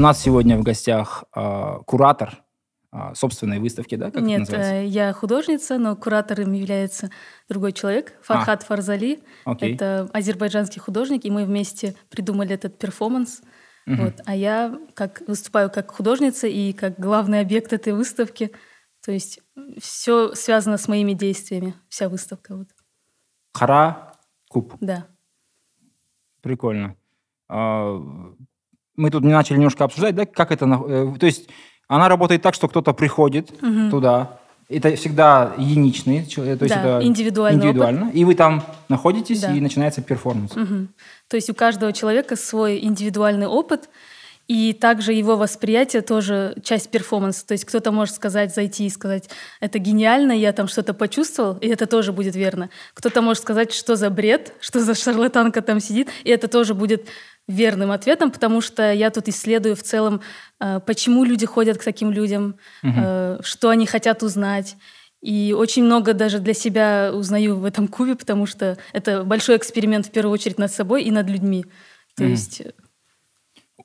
нас сегодня в гостях э, куратор э, собственной выставки, да? Как Нет, э, я художница, но куратором является другой человек, Фархат Фарзали. Окей. Это азербайджанский художник, и мы вместе придумали этот перформанс. Вот. А я как, выступаю как художница и как главный объект этой выставки. То есть все связано с моими действиями, вся выставка. Вот. Хара Куб. Да. Прикольно. Мы тут не начали немножко обсуждать, да, как это... э, То есть она работает так, что кто-то приходит туда, это всегда единичный, э, то есть Да, это индивидуальный индивидуально, и вы там находитесь, Да. и начинается перформанс. Мгм. То есть у каждого человека свой индивидуальный опыт, и также его восприятие тоже часть перформанса. То есть кто-то может сказать, зайти и сказать, это гениально, я там что-то почувствовал, и это тоже будет верно. Кто-то может сказать, что за бред, что за шарлатанка там сидит, и это тоже будет верным ответом, потому что я тут исследую в целом, э, почему люди ходят к таким людям, э, что они хотят узнать. И очень много даже для себя узнаю в этом кубе, потому что это большой эксперимент в первую очередь над собой и над людьми. То Мгм. есть, э,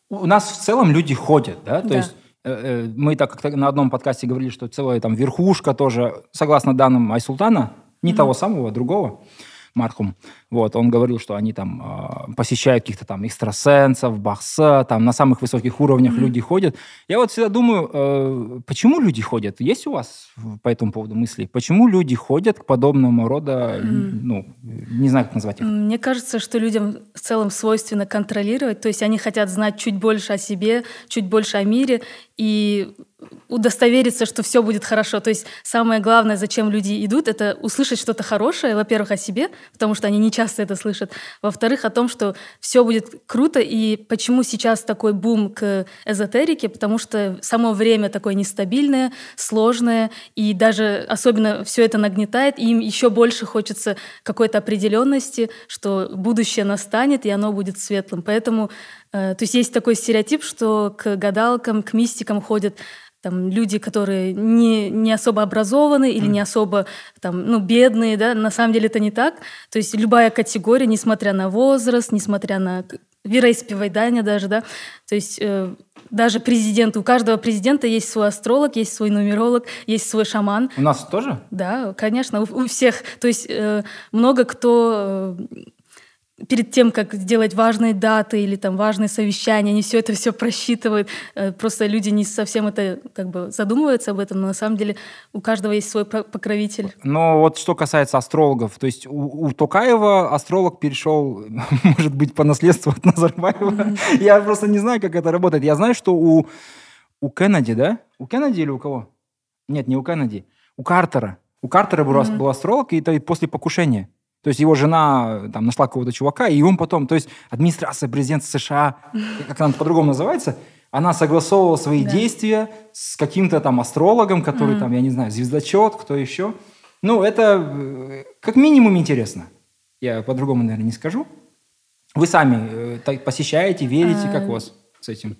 У нас в целом люди ходят, да, то Да. есть э, мы так как на одном подкасте говорили, что целая там верхушка тоже, согласно данным Айсултана, не того самого, а другого, Мархум, вот, он говорил, что они там а, посещают каких-то там экстрасенсов, бахса, там на самых высоких уровнях люди ходят. Я вот всегда думаю, э, почему люди ходят? Есть у вас по этому поводу мысли? Почему люди ходят к подобному рода, ну, не знаю, как назвать их? Мне кажется, что людям в целом свойственно контролировать, то есть они хотят знать чуть больше о себе, чуть больше о мире и удостовериться, что все будет хорошо. То есть самое главное, зачем люди идут, это услышать что-то хорошее, во-первых, о себе, потому что они не часто это слышат, во-вторых, о том, что все будет круто, и почему сейчас такой бум к эзотерике, потому что само время такое нестабильное, сложное, и даже особенно все это нагнетает, и им еще больше хочется какой-то определенности, что будущее настанет, и оно будет светлым. Поэтому, э, то есть есть такой стереотип, что к гадалкам, к мистикам ходят там, люди, которые не, не особо образованы или не особо там, ну, бедные, да, на самом деле это не так. То есть любая категория, несмотря на возраст, несмотря на вероисповедание даже, да, то есть э, даже президент, у каждого президента есть свой астролог, есть свой нумеролог, есть свой шаман, У нас тоже? да, конечно, у, у всех. То есть э, много кто э, перед тем, как сделать важные даты или там важные совещания, они все это все просчитывают. Э, просто люди не совсем это как бы задумываются об этом, но на самом деле у каждого есть свой покровитель. Но вот что касается астрологов, то есть у, у Токаева астролог перешел, может быть, по наследству от Назарбаева. Я просто не знаю, как это работает. Я знаю, что у, у Кеннеди, да? У Кеннеди или у кого? Нет, не у Кеннеди. У Картера. У Картера был, ас- был астролог, и это и после покушения. То есть его жена там нашла какого-то чувака, и он потом, то есть администрация президента США, как она по-другому называется, она согласовывала свои Да. действия с каким-то там астрологом, который там, я не знаю, звездочет, кто еще. Ну, это э, как минимум интересно. Я по-другому, наверное, не скажу. Вы сами э, посещаете, верите, как у вас с этим?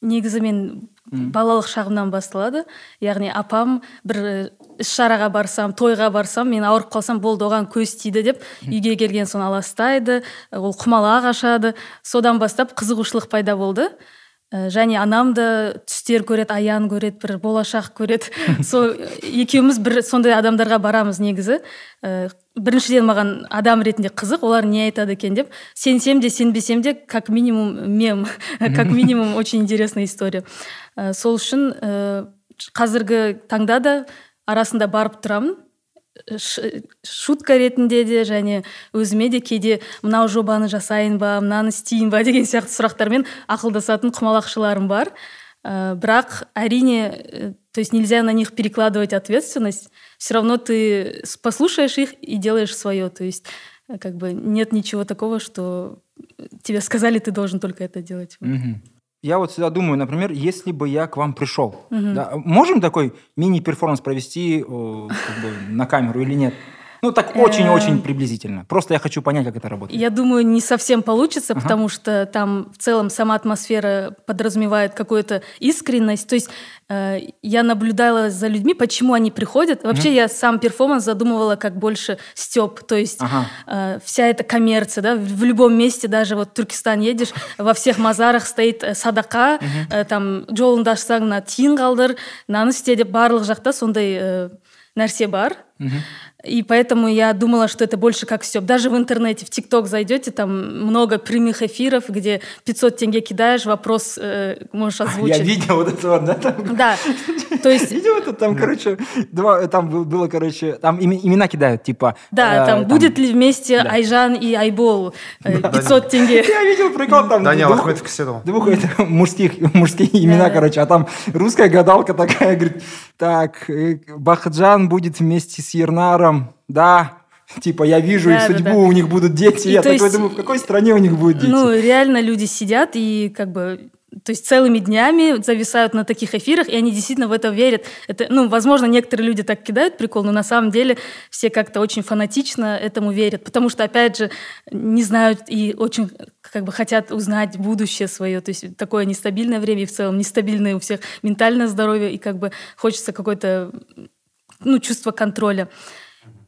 Негізі мен балалық шағымнан басталады. Яғни апам бір іс шараға барсам тойға барсам мен ауырып қалсам болды оған көз тиді деп үйге келген соң аластайды ол құмалақ ашады. Содан бастап қызығушылық пайда болды. Және анам да түстер көреді аян көреді бір болашақ көреді. Сол екеуміз бір сондай адамдарға барамыз негізі. Біріншіден маған адам ретінде қызық олар не айтады екен деп сенсем де сенбесем де как минимум мем как минимум очень интересная история. Ә, сол үшін ә, қазіргі таңда да арасында барып тұрамын. Шутка ретінде де және өзіме де кейде мынау жобаны жасайын ба мынаны істейін ба деген сияқты сұрақтармен ақылдасатын құмалақшыларым бар. Бірақ әрине э, то есть нельзя на них перекладывать ответственность все равно ты послушаешь их и делаешь свое то есть э, как бы нет ничего такого что тебе сказали ты должен только это делать. Мгм. Я вот всегда думаю, например, если бы я к вам пришел, да, можем такой мини-перформанс провести э, как бы, на камеру или нет? Ну, так очень-очень приблизительно. Просто я хочу понять, как это работает. Я думаю, не совсем получится, ага. потому что там в целом сама атмосфера подразумевает какую-то искренность. То есть э, я наблюдала за людьми, почему они приходят. Вообще угу. я сам перформанс задумывала как больше стёб. То есть ага. э, вся эта коммерция, да, в любом месте, даже вот в Туркестан едешь, во всех мазарах стоит э, садака, э, там жолыңды ашсаң мына тиын қалдыр мынаны істе деп барлық жақта сондай нәрсе бар и поэтому я думала, что это больше как Степ. Даже в интернете, в ТикТок зайдете, там много прямых эфиров, где 500 тенге кидаешь, вопрос э, можешь озвучить. Я видел вот это вот, да? Там... Да, то есть... Видел это? Там, короче, два, там было, короче, там имена кидают, типа... Да, э, там, будет ли вместе да. Айжан и Айбол э, 500 тенге. Я видел прикол там. Данил Ахметов Кседов. Двух мужских, мужские имена, короче, а там русская гадалка такая, говорит, так, э, Бахаджан будет вместе с Ернаром, да, Типа, я вижу да, их судьбу, да, да. у них будут дети. И я такой есть, думаю, в какой стране у них будут дети? Ну, реально люди сидят и как бы то есть целыми днями зависают на таких эфирах, и они действительно в это верят. Это, ну, возможно, некоторые люди так кидают прикол, но на самом деле все как-то очень фанатично этому верят, потому что, опять же, не знают и очень как бы хотят узнать будущее свое. То есть такое нестабильное время, и в целом нестабильное у всех ментальное здоровье, и как бы хочется какой-то ну, чувство контроля.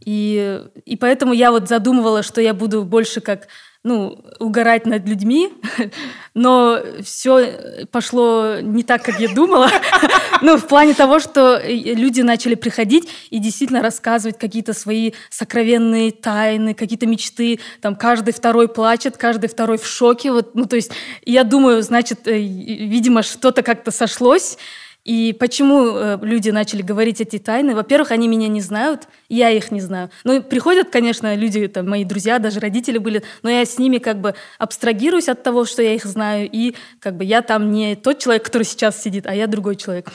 И, и поэтому я вот задумывала, что я буду больше как ну, угорать над людьми, но все пошло не так, как я думала. ну, в плане того, что люди начали приходить и действительно рассказывать какие-то свои сокровенные тайны, какие-то мечты. Там каждый второй плачет, каждый второй в шоке. Вот, ну, то есть я думаю, значит, э, видимо, что-то как-то сошлось, и почему э, люди начали говорить эти тайны? Во-первых, они меня не знают, я их не знаю. Ну, приходят, конечно, люди, там, мои друзья, даже родители были, но я с ними как бы абстрагируюсь от того, что я их знаю, и как бы я там не тот человек, который сейчас сидит, а я другой человек.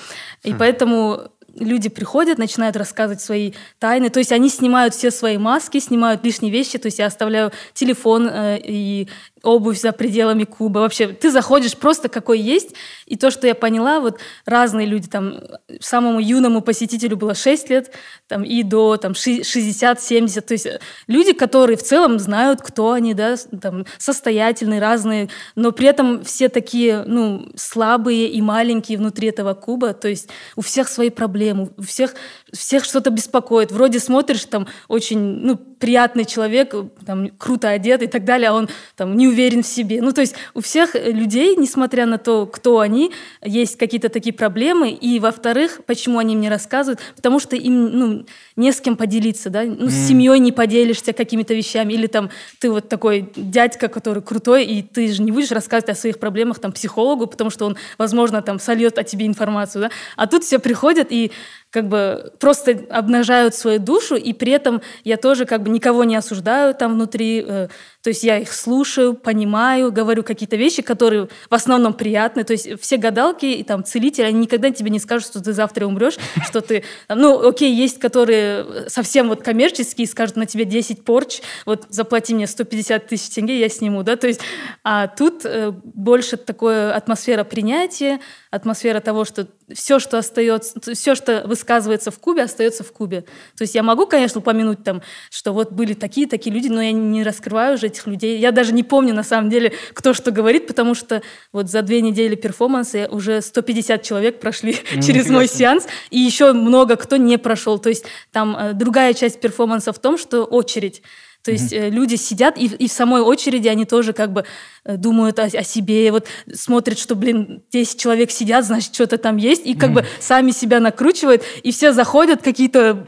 И хм. поэтому люди приходят, начинают рассказывать свои тайны, то есть они снимают все свои маски, снимают лишние вещи, то есть я оставляю телефон э, и обувь за пределами Куба. Вообще, ты заходишь просто какой есть. И то, что я поняла, вот разные люди, там, самому юному посетителю было 6 лет, там, и до там, 60-70. То есть люди, которые в целом знают, кто они, да, там, состоятельные, разные, но при этом все такие, ну, слабые и маленькие внутри этого Куба. То есть у всех свои проблемы, у всех, всех что-то беспокоит. Вроде смотришь, там, очень, ну, приятный человек, там, круто одет и так далее, а он там не уверен в себе. Ну, то есть у всех людей, несмотря на то, кто они, есть какие-то такие проблемы. И, во-вторых, почему они мне рассказывают? Потому что им, ну, не с кем поделиться, да? Ну, mm. с семьей не поделишься какими-то вещами. Или там ты вот такой дядька, который крутой, и ты же не будешь рассказывать о своих проблемах там психологу, потому что он, возможно, там сольет о тебе информацию, да? А тут все приходят и как бы просто обнажают свою душу, и при этом я тоже как бы никого не осуждаю там внутри, э, то есть я их слушаю, понимаю, говорю какие-то вещи, которые в основном приятны, то есть все гадалки и там целители, они никогда тебе не скажут, что ты завтра умрешь, что ты, ну окей, есть, которые совсем вот коммерческие, скажут на тебе 10 порч, вот заплати мне 150 тысяч тенге, я сниму, да, то есть, а тут э, больше такое атмосфера принятия, атмосфера того, что все, что остается, все, что высказывается в Кубе, остается в Кубе. То есть я могу, конечно, упомянуть там, что вот были такие-такие люди, но я не раскрываю уже этих людей. Я даже не помню, на самом деле, кто что говорит, потому что вот за две недели перформанса уже 150 человек прошли ну, через мой сеанс, и еще много кто не прошел. То есть там э, другая часть перформанса в том, что очередь. То есть mm-hmm. люди сидят, и, и в самой очереди они тоже как бы э, думают о, о себе, вот смотрят, что, блин, 10 человек сидят, значит, что-то там есть, и как mm-hmm. бы сами себя накручивают, и все заходят какие-то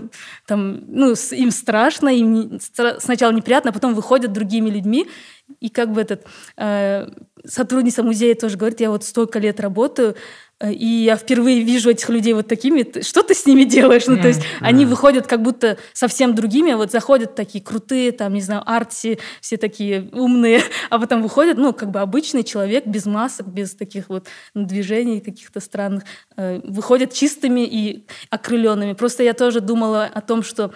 там, ну, им страшно, им не, сначала неприятно, а потом выходят другими людьми, и как бы этот э, сотрудница музея тоже говорит, я вот столько лет работаю, и я впервые вижу этих людей вот такими. Что ты с ними делаешь? Ну, то есть mm-hmm. они выходят как будто совсем другими. Вот заходят такие крутые, там, не знаю, арти, все такие умные, а потом выходят, ну, как бы обычный человек, без масок, без таких вот движений каких-то странных. Э, выходят чистыми и окрыленными. Просто я тоже думала о том, что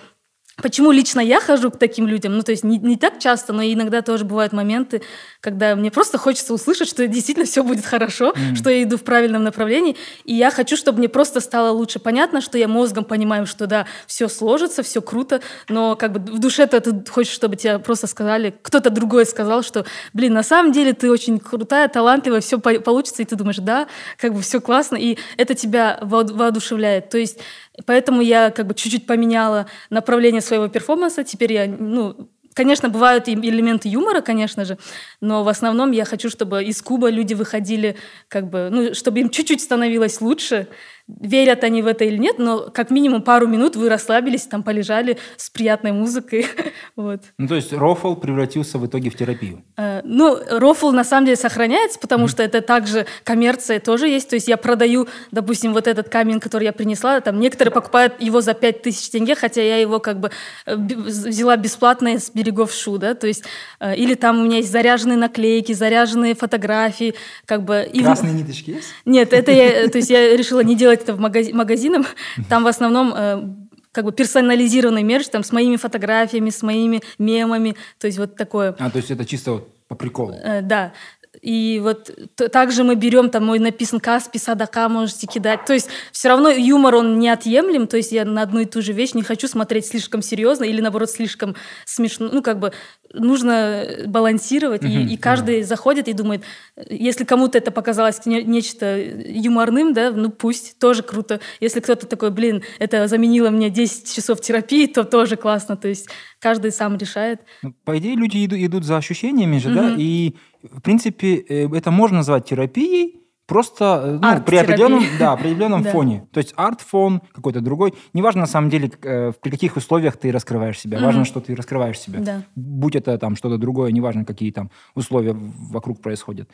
Почему лично я хожу к таким людям? Ну, то есть не, не так часто, но иногда тоже бывают моменты, когда мне просто хочется услышать, что действительно все будет хорошо, mm. что я иду в правильном направлении. И я хочу, чтобы мне просто стало лучше понятно, что я мозгом понимаю, что да, все сложится, все круто, но как бы в душе-то ты хочешь, чтобы тебе просто сказали, кто-то другой сказал, что, блин, на самом деле ты очень крутая, талантливая, все по получится, и ты думаешь, да, как бы все классно, и это тебя воодушевляет. То есть Поэтому я как бы чуть-чуть поменяла направление своего перформанса. Теперь я, ну, Конечно, бывают элементы юмора, конечно же, но в основном я хочу, чтобы из Куба люди выходили, как бы, ну, чтобы им чуть-чуть становилось лучше, верят они в это или нет, но как минимум пару минут вы расслабились, там полежали с приятной музыкой. вот. Ну, то есть рофл превратился в итоге в терапию? Э, ну, рофл на самом деле сохраняется, потому mm-hmm. что это также коммерция тоже есть. То есть я продаю, допустим, вот этот камень, который я принесла, там некоторые покупают его за 5000 тенге, хотя я его как бы э, взяла бесплатно с берегов Шу, да, то есть э, или там у меня есть заряженные наклейки, заряженные фотографии, как бы... Красные ниточки есть? Нет, это я, то есть я решила не делать делать это в магази- магазинам, там в основном э, как бы персонализированный мерч, там с моими фотографиями, с моими мемами, то есть вот такое. А, то есть это чисто вот по приколу? Э, да. И вот также мы берем, там мой написан Каспи, Садака можете кидать. То есть все равно юмор, он неотъемлем, то есть я на одну и ту же вещь не хочу смотреть слишком серьезно или, наоборот, слишком смешно. Ну, как бы нужно балансировать, mm-hmm. и, и каждый mm-hmm. заходит и думает, если кому-то это показалось не, нечто юморным, да, ну пусть, тоже круто. Если кто-то такой, блин, это заменило мне 10 часов терапии, то тоже классно. То есть каждый сам решает. Ну, по идее, люди идут, идут за ощущениями же, mm-hmm. да, и в принципе, э, это можно назвать терапией, Просто э, ну, при определенном, да, определенном фоне. То есть арт-фон какой-то другой. Неважно, на самом деле, э, при каких условиях ты раскрываешь себя. Важно, что ты раскрываешь себя. Да. Будь это там что-то другое, неважно, какие там условия вокруг происходят.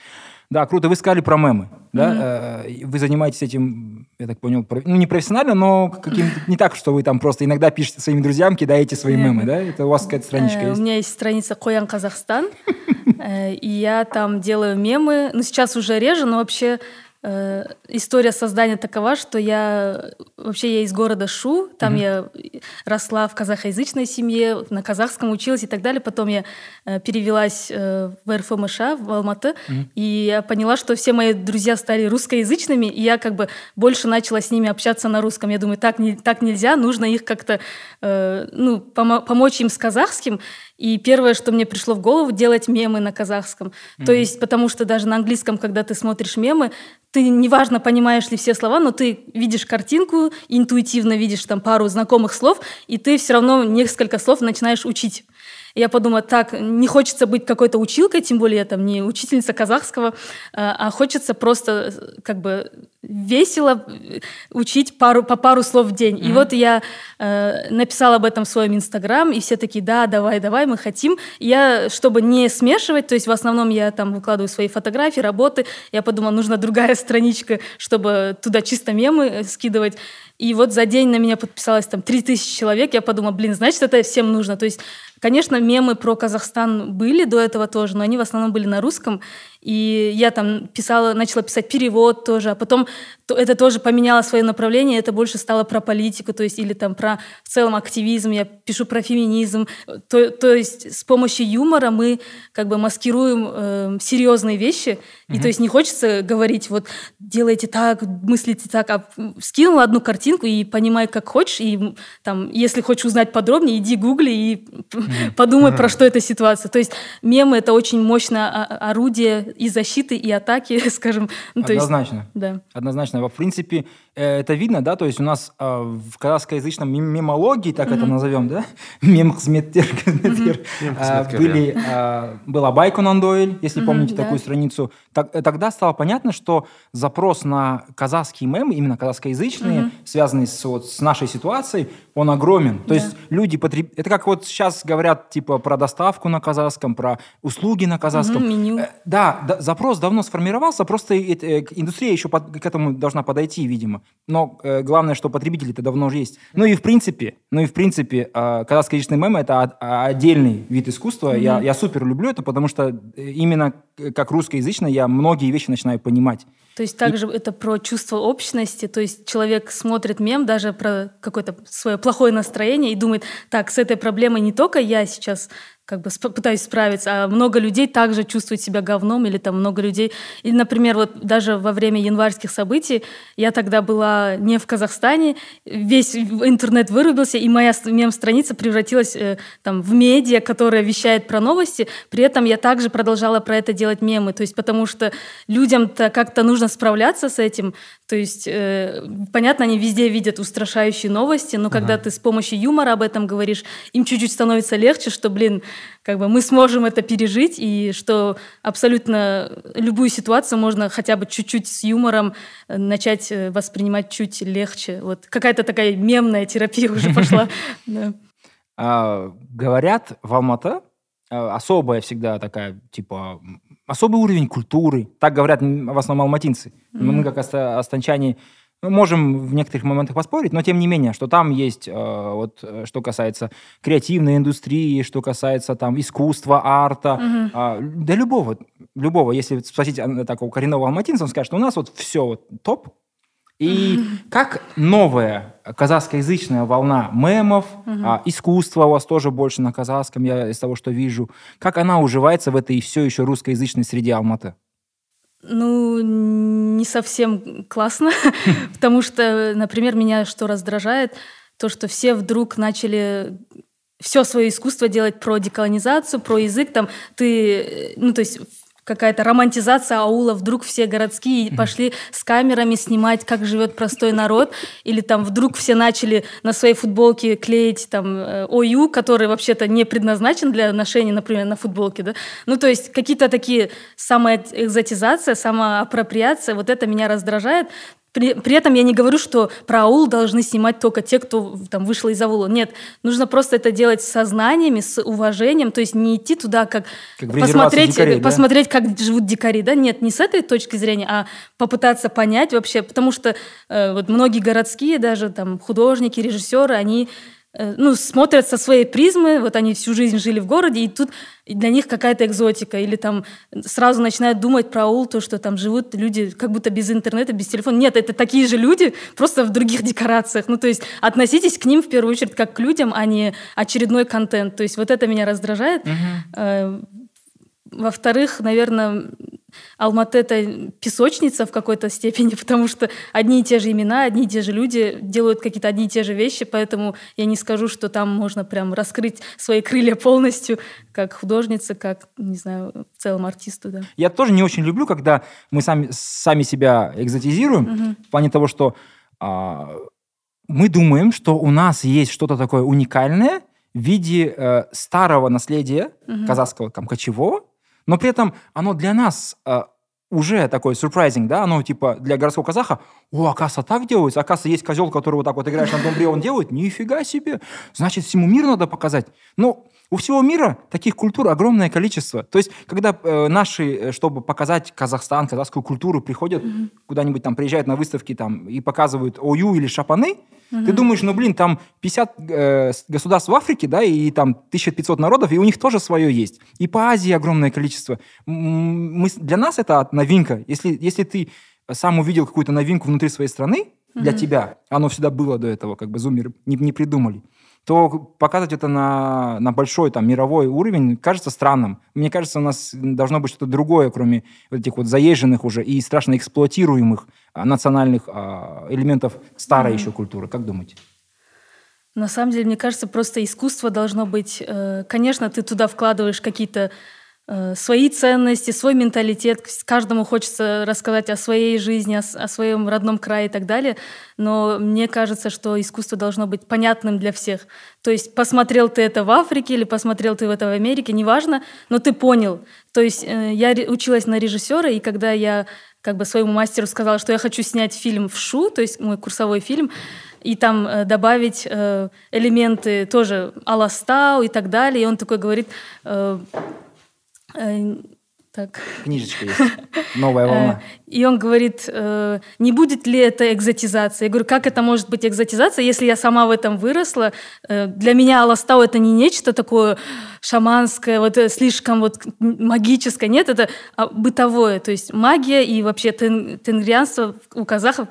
Да, круто. Вы сказали про мемы. Да? Mm-hmm. Вы занимаетесь этим, я так понял, ну, не профессионально, но каким не так, что вы там просто иногда пишете своим друзьям, кидаете свои мемы, да? Это у вас какая-то страничка есть? У меня есть страница Коян Казахстан, и я там делаю мемы. Ну, сейчас уже реже, но вообще Э, история создания такова, что я вообще я из города Шу, там mm-hmm. я росла в казахоязычной семье, на казахском училась и так далее. Потом я э, перевелась э, в РФМШ, в Алматы, mm-hmm. и я поняла, что все мои друзья стали русскоязычными, и я как бы больше начала с ними общаться на русском. Я думаю, так, не, так нельзя, нужно их как-то э, ну, помо- помочь им с казахским. И первое, что мне пришло в голову, делать мемы на казахском. Mm-hmm. То есть, потому что даже на английском, когда ты смотришь мемы, ты неважно, понимаешь ли все слова, но ты видишь картинку, интуитивно видишь там пару знакомых слов, и ты все равно несколько слов начинаешь учить. Я подумала, так, не хочется быть какой-то училкой, тем более я там не учительница казахского, а, а хочется просто как бы весело учить пару, по пару слов в день. Mm-hmm. И вот я э, написала об этом в своем инстаграм, и все такие, да, давай, давай, мы хотим. И я, чтобы не смешивать, то есть в основном я там выкладываю свои фотографии, работы, я подумала, нужна другая страничка, чтобы туда чисто мемы скидывать. И вот за день на меня подписалось там 3000 человек. Я подумала, блин, значит, это всем нужно. То есть Конечно, мемы про Казахстан были до этого тоже, но они в основном были на русском. И я там писала, начала писать перевод тоже, а потом это тоже поменяло свое направление, это больше стало про политику, то есть или там про в целом активизм, я пишу про феминизм. То, то есть с помощью юмора мы как бы маскируем э, серьезные вещи, mm-hmm. и то есть не хочется говорить вот делайте так, мыслите так, а скинула одну картинку и понимай, как хочешь, и там, если хочешь узнать подробнее, иди гугли и mm-hmm. подумай, mm-hmm. про что эта ситуация. То есть мемы — это очень мощное орудие и защиты, и атаки, скажем. Ну, Однозначно. Есть, да. Однозначно. В принципе, это видно, да, то есть у нас э, в казахскоязычном мемологии, так mm-hmm. это назовем, да, мемхзметтер, mm-hmm. были, э, была Байконан Дойль, если mm-hmm, помните да. такую страницу. Так, тогда стало понятно, что запрос на казахские мемы, именно казахскоязычные, mm-hmm. связанные с, вот, с нашей ситуацией, он огромен. То есть люди потреб... Это как вот сейчас говорят, типа, про доставку на казахском, про услуги на казахском. Mm-hmm, меню. Да, да, запрос давно сформировался, просто э, индустрия еще под, к этому должна подойти, видимо. Но э, главное, что потребители-то давно уже есть. Ну и в принципе, ну и в принципе, э, казахскоязычный мем это от, а, отдельный вид искусства. Mm-hmm. Я, я супер люблю это, потому что э, именно как русскоязычный я многие вещи начинаю понимать. То есть также и... это про чувство общности, то есть человек смотрит мем даже про какое-то свое плохое настроение и думает, так, с этой проблемой не только я сейчас как бы пытаюсь справиться, а много людей также чувствуют себя говном, или там много людей... Или, например, вот даже во время январских событий я тогда была не в Казахстане, весь интернет вырубился, и моя мем-страница превратилась э, там в медиа, которая вещает про новости, при этом я также продолжала про это делать мемы, то есть потому что людям-то как-то нужно справляться с этим, то есть, э, понятно, они везде видят устрашающие новости, но ага. когда ты с помощью юмора об этом говоришь, им чуть-чуть становится легче, что, блин, как бы мы сможем это пережить, и что абсолютно любую ситуацию можно хотя бы чуть-чуть с юмором э, начать э, воспринимать чуть легче. Вот какая-то такая мемная терапия уже пошла. А, говорят, в Алматы а, особая всегда такая, типа, особый уровень культуры. Так говорят в основном алматинцы. Мы, как останчане, мы можем в некоторых моментах поспорить, но тем не менее, что там есть, э, вот, э, что касается креативной индустрии, что касается там искусства, арта, угу. э, да любого, любого. Если спросить такого коренного алматинца, он скажет, что у нас вот все вот топ. И как новая казахскоязычная волна мемов, угу. а, искусства у вас тоже больше на казахском, я из того, что вижу, как она уживается в этой все еще русскоязычной среде Алматы? Ну, не совсем классно, потому что, например, меня что раздражает, то, что все вдруг начали все свое искусство делать про деколонизацию, про язык, там ты, ну то есть какая-то романтизация аула, вдруг все городские пошли с камерами снимать, как живет простой народ, или там вдруг все начали на своей футболке клеить там э, ОЮ, который вообще-то не предназначен для ношения, например, на футболке, да. Ну, то есть какие-то такие самоэкзотизация, самоапроприация, вот это меня раздражает. При, при этом я не говорю, что про аул должны снимать только те, кто там вышел из аула. Нет, нужно просто это делать с сознаниями, с уважением, то есть не идти туда, как, как посмотреть, дикарей, посмотреть, да? как живут дикари, да, нет, не с этой точки зрения, а попытаться понять вообще, потому что э, вот многие городские даже там художники, режиссеры, они ну, смотрят со своей призмы, вот они всю жизнь жили в городе, и тут для них какая-то экзотика, или там сразу начинают думать про аул, то, что там живут люди как будто без интернета, без телефона. Нет, это такие же люди, просто в других декорациях. Ну, то есть относитесь к ним в первую очередь как к людям, а не очередной контент. То есть вот это меня раздражает. Угу. Во-вторых, наверное, Алматы — это песочница в какой-то степени, потому что одни и те же имена, одни и те же люди делают какие-то одни и те же вещи, поэтому я не скажу, что там можно прям раскрыть свои крылья полностью, как художница, как, не знаю, в целом артисту, да. Я тоже не очень люблю, когда мы сами, сами себя экзотизируем, угу. в плане того, что а, мы думаем, что у нас есть что-то такое уникальное в виде э, старого наследия угу. казахского, там, кочевого, но при этом оно для нас э, уже такой surprising, да, оно типа для городского казаха, о, оказывается, так делается, оказывается, есть козел, который вот так вот играешь на домбре, он делает, нифига себе, значит, всему миру надо показать. Но у всего мира таких культур огромное количество. То есть, когда э, наши, э, чтобы показать Казахстан, казахскую культуру, приходят mm-hmm. куда-нибудь там, приезжают на выставки там и показывают ОЮ или Шапаны, mm-hmm. ты думаешь, ну, блин, там 50 э, государств в Африке, да, и там 1500 народов, и у них тоже свое есть. И по Азии огромное количество. Мы, для нас это новинка. Если, если ты сам увидел какую-то новинку внутри своей страны, для mm-hmm. тебя, оно всегда было до этого, как бы зумеры не, не придумали то показывать это на, на большой там, мировой уровень кажется странным. Мне кажется, у нас должно быть что-то другое, кроме вот этих вот заезженных уже и страшно эксплуатируемых а, национальных а, элементов старой mm-hmm. еще культуры. Как думаете? На самом деле, мне кажется, просто искусство должно быть... Э, конечно, ты туда вкладываешь какие-то свои ценности, свой менталитет. Каждому хочется рассказать о своей жизни, о, о своем родном крае и так далее. Но мне кажется, что искусство должно быть понятным для всех. То есть посмотрел ты это в Африке или посмотрел ты это в Америке, неважно, но ты понял. То есть э, я училась на режиссера, и когда я как бы своему мастеру сказала, что я хочу снять фильм в шу, то есть мой курсовой фильм, и там э, добавить э, элементы тоже Аластау и так далее. И он такой говорит, э, 嗯 так. Книжечка есть. Новая волна. И он говорит, э, не будет ли это экзотизация? Я говорю, как это может быть экзотизация, если я сама в этом выросла? Э, для меня Аластау это не нечто такое шаманское, вот э, слишком вот магическое. Нет, это а, бытовое. То есть магия и вообще тен, тенгрианство у казахов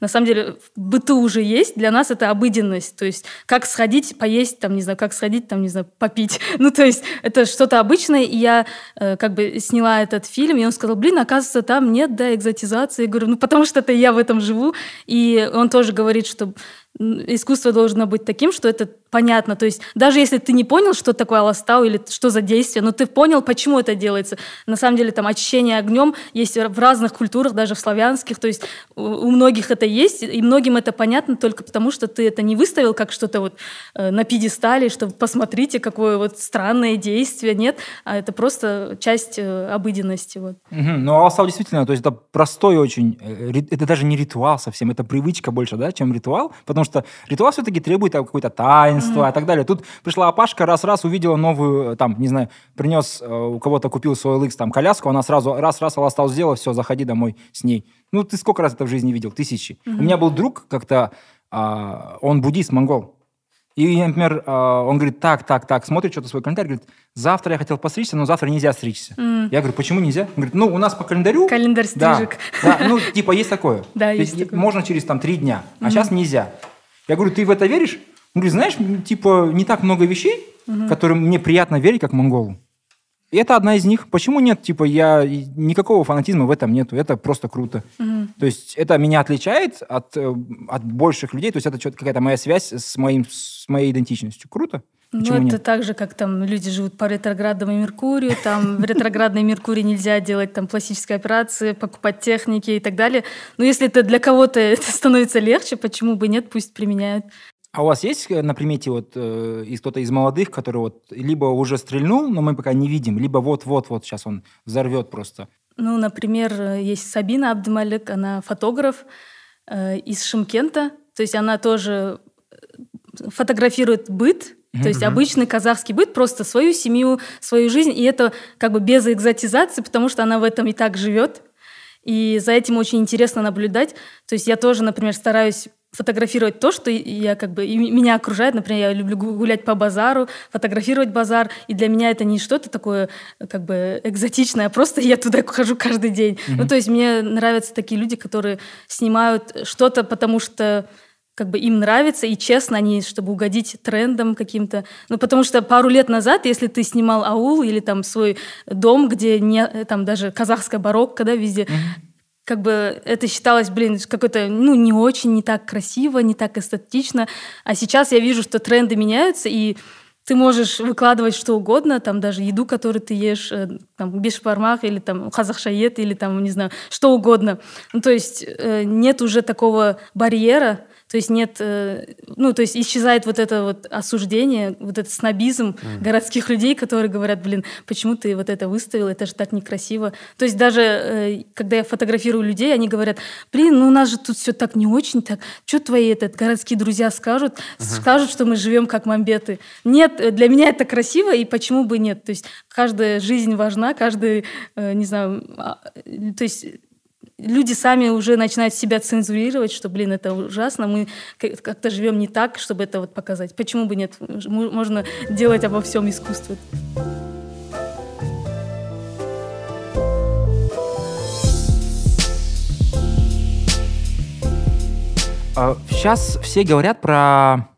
на самом деле в быту уже есть. Для нас это обыденность. То есть как сходить, поесть, там, не знаю, как сходить, там, не знаю, попить. Ну, то есть это что-то обычное. И я как бы сняла этот фильм, и он сказал, блин, оказывается, там нет, да, экзотизации. Я говорю, ну потому что это я в этом живу. И он тоже говорит, что искусство должно быть таким, что это понятно. То есть даже если ты не понял, что такое аластау или что за действие, но ты понял, почему это делается. На самом деле там очищение огнем есть в разных культурах, даже в славянских. То есть у многих это есть, и многим это понятно только потому, что ты это не выставил как что-то вот э, на пьедестале, что посмотрите, какое вот странное действие. Нет, а это просто часть э, обыденности. Вот. Угу. Ну, аластау действительно, то есть это простой очень, э, это даже не ритуал совсем, это привычка больше, да, чем ритуал, потому что ритуал все-таки требует какое-то таинство mm-hmm. и так далее. Тут пришла Апашка, раз-раз увидела новую, там, не знаю, принес, э, у кого-то купил свой LX, там, коляску, она сразу раз-раз стал сделал, все, заходи домой с ней. Ну, ты сколько раз это в жизни видел? Тысячи. У меня был друг как-то, а, он буддист, монгол. И, например, а, он говорит, так, так, так, смотрит что-то свой календарь, говорит, завтра я хотел постричься, но завтра нельзя стричься. Mm. Я говорю, почему нельзя? Он говорит, ну, у нас по календарю... Календарь стрижек. Да, да ну, типа, есть такое. Да, есть такое. Можно через там три дня, а сейчас нельзя. Я говорю, ты в это веришь? Он говорит, знаешь, типа, не так много вещей, угу. которым мне приятно верить, как монголу. И это одна из них. Почему нет? Типа, я никакого фанатизма в этом нету. Это просто круто. Угу. То есть это меня отличает от, э, от больших людей. То есть это какая-то моя связь с, моим, с моей идентичностью. Круто. Почему ну, это нет? так же, как там люди живут по ретроградному Меркурию, там в ретроградной Меркурии нельзя делать там пластические операции, покупать техники и так далее. Но если это для кого-то это становится легче, почему бы нет, пусть применяют. А у вас есть э, на примете вот э, кто-то из молодых, который вот либо уже стрельнул, но мы пока не видим, либо вот-вот-вот сейчас он взорвет просто? Ну, например, есть Сабина Абдмалик, она фотограф э, из Шимкента, то есть она тоже э, фотографирует быт, то есть обычный казахский быт, просто свою семью, свою жизнь, и это как бы без экзотизации, потому что она в этом и так живет. И за этим очень интересно наблюдать. То есть я тоже, например, стараюсь фотографировать то, что я как бы меня окружает. Например, я люблю гулять по базару, фотографировать базар, и для меня это не что-то такое как бы экзотичное, а просто я туда хожу каждый день. Mm-hmm. Ну, то есть мне нравятся такие люди, которые снимают что-то, потому что как бы им нравится, и честно они, чтобы угодить трендам каким-то. Ну, потому что пару лет назад, если ты снимал аул или там свой дом, где не, там даже казахская барокко, да, везде, mm-hmm. Как бы это считалось, блин, какой-то, ну, не очень, не так красиво, не так эстетично. А сейчас я вижу, что тренды меняются, и ты можешь выкладывать что угодно, там даже еду, которую ты ешь, э, там, бешпармах или там казахшаед или там, не знаю, что угодно. Ну, то есть э, нет уже такого барьера, то есть нет, э, ну, то есть исчезает вот это вот осуждение, вот этот снобизм mm. городских людей, которые говорят, блин, почему ты вот это выставил, это же так некрасиво. То есть даже э, когда я фотографирую людей, они говорят, блин, ну у нас же тут все так не очень, так, что твои этот, городские друзья скажут? Uh-huh. Скажут, что мы живем как мамбеты. Нет, э, для меня это красиво, и почему бы нет? То есть каждая жизнь важна, каждый, не знаю, а, то есть люди сами уже начинают себя цензурировать, что, блин, это ужасно, мы как-то живем не так, чтобы это вот показать. Почему бы нет? Можно делать обо всем искусство. Сейчас а, все говорят про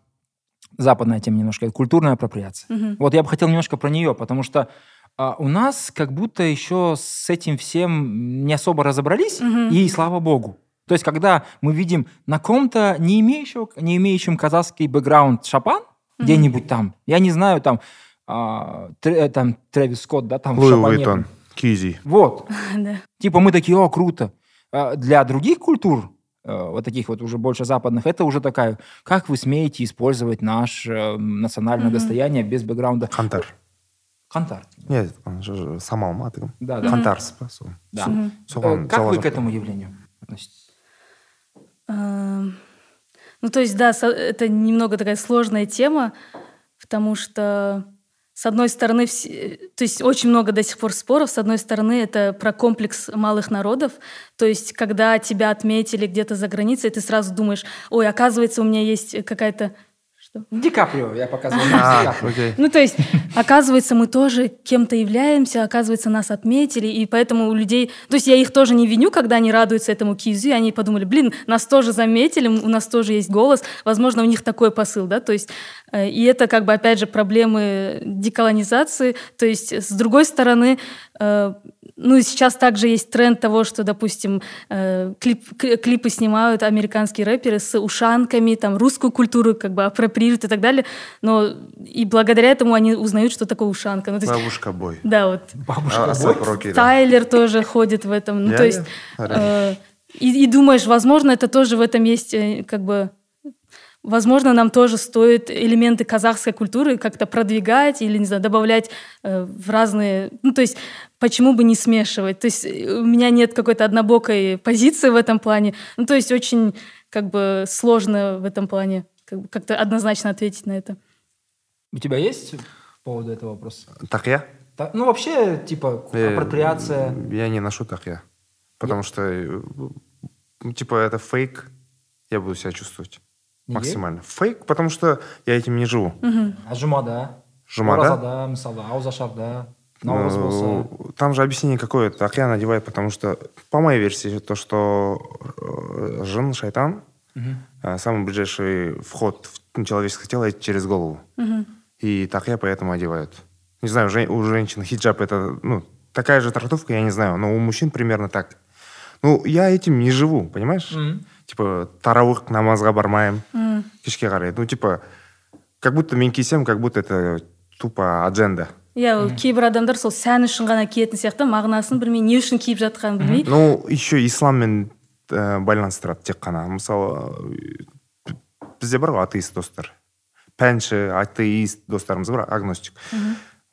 западная тема немножко, культурная апроприация. Угу. Вот я бы хотел немножко про нее, потому что а у нас как будто еще с этим всем не особо разобрались, угу. и слава богу. То есть, когда мы видим на ком-то не имеющем, не имеющем казахский бэкграунд шапан, угу. где-нибудь там, я не знаю, там, а, тр, там Трэвис Скотт, да, там Луи Уиттон, Кизи. Вот. Типа мы такие, о, круто. А для других культур, э, вот таких вот уже больше западных, это уже такая, как вы смеете использовать наше э, национальное достояние без бэкграунда? Хантер. Қаңтар нет самал ма да да. Қаңтарсыз ба сол да. Соған как вы к этому явлению относитесь? Эм, ну то есть да это немного такая сложная тема потому что с одной стороны, все, то есть очень много до сих пор споров. С одной стороны, это про комплекс малых народов. То есть, когда тебя отметили где-то за границей, ты сразу думаешь, ой, оказывается, у меня есть какая-то что? Ди Каприо, я показываю. А, окей. Ну, то есть, оказывается, мы тоже кем-то являемся, оказывается, нас отметили, и поэтому у людей... То есть, я их тоже не виню, когда они радуются этому кизу, и они подумали, блин, нас тоже заметили, у нас тоже есть голос, возможно, у них такой посыл, да, то есть, э, и это, как бы, опять же, проблемы деколонизации, то есть, с другой стороны, ну, сейчас также есть тренд того, что, допустим, э, клип, клипы снимают американские рэперы с ушанками, там, русскую культуру как бы апроприируют и так далее, но и благодаря этому они узнают, что такое ушанка. Ну, есть, Бабушка бой. да, вот. Бабушка А, бой. Асап Роки, да. Тайлер тоже ходит в этом. Ну, Я- то есть, э, и, и думаешь, возможно, это тоже в этом есть э, как бы Возможно, нам тоже стоит элементы казахской культуры как-то продвигать или, не знаю, добавлять э, в разные... Ну, то есть, почему бы не смешивать? То есть, э, у меня нет какой-то однобокой позиции в этом плане. Ну, то есть, очень как бы сложно в этом плане как как-то однозначно ответить на это. У тебя есть по поводу этого вопрос? Так я? Да, ну, вообще, типа, Э, апроприация. Я не ношу так я. Потому что, э, ну, типа, это фейк. Я буду себя чувствовать Неге? максимально. Фейк, потому что я этим не живу. А жұмада? Жұмада? Оразада, мысалы, ауызашарда, болса. Ну, Там же объяснение какое. Так я надевает, потому что, по моей версии, то, что э, жен, шайтан, э, самый ближайший вход в человеческое тело это через голову. И так я поэтому одевают. Не знаю, у женщин хиджаб это, ну, такая же трактовка, я не знаю, но у мужчин примерно так. Ну, я этим не живу, понимаешь? Мгм. Типа, таравых намазға бармаймын, кешке қарай. Ну, типа, как будто мен кисем, как будто это тупо адженда. Иә ол кейбір адамдар сол сән үшін ғана киетін сияқты мағынасын білмей не үшін киіп жатқанын білмей. Ну еще исламмен ә, байланыстырады тек қана. Мысалы э, бізде бар ғой атеист достар. Пәнші атеист достарымыз бар агностик.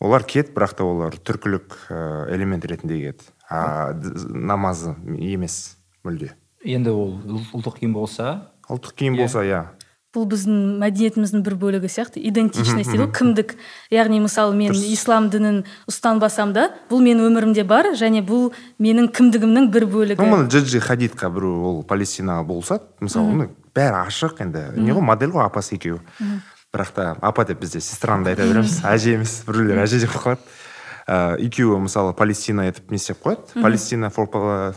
Олар киеді бірақ та олар түркілік ә, элемент ретінде киеді. А намазы емес мүлде. Енді ол ұл- ұлттық киім болса? Ұлттық киім Иә. болса иә. Бұл біздің мәдениетіміздің бір бөлігі сияқты идентичность дейді ғой кімдік? Яғни мысалы мен Дұрыс. ислам дінін ұстанбасам да бұл менің өмірімде бар және бұл менің кімдігімнің бір бөлігі. Ну джиджи хадидқа біреу ол палестинаға болса мысалы ну бәрі ашық енді. Не ғой модель ғой апасы екеуі. Бірақ та апа деп бізде сестраны да айта береміз. Әже емес біреулер әже деп қалады ә, екеуі мысалы палестина етіп не істеп қояды? Палестина for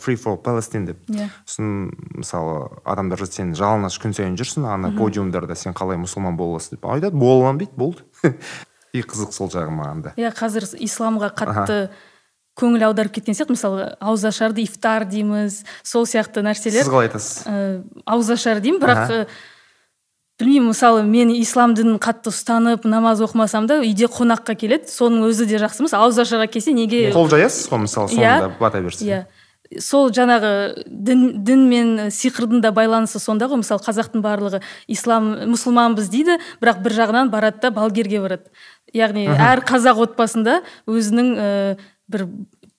free for palestine деп. Иә. сосын мысалы адамдар сен жалаңаш күн сайын жүрсің ана подиумдарда сен қалай мұсылман бола аласың деп айтады. Бола аламын дейді болды. И қызық сол жағы маған да. Иә қазір исламға қатты көңіл аударып кеткен сияқты мысалы ауызашарды ифтар дейміз сол сияқты нәрселер. Сіз қалай айтасыз? Ә, ауызашар деймін бірақ білмеймін мысалы мен ислам дінін қатты ұстанып намаз оқымасам да үйде қонаққа келеді соның өзі де жақсы емес ауызашарға келсе неге қол жаясыз ғой мысалы Иә. соңында бата берсін. Иә. Сол жаңағы дін, дін мен сиқырдың да байланысы сонда ғой мысалы қазақтың барлығы ислам мұсылманбыз дейді бірақ бір жағынан барады да балгерге барады. Яғни әр қазақ отбасында өзінің ә, бір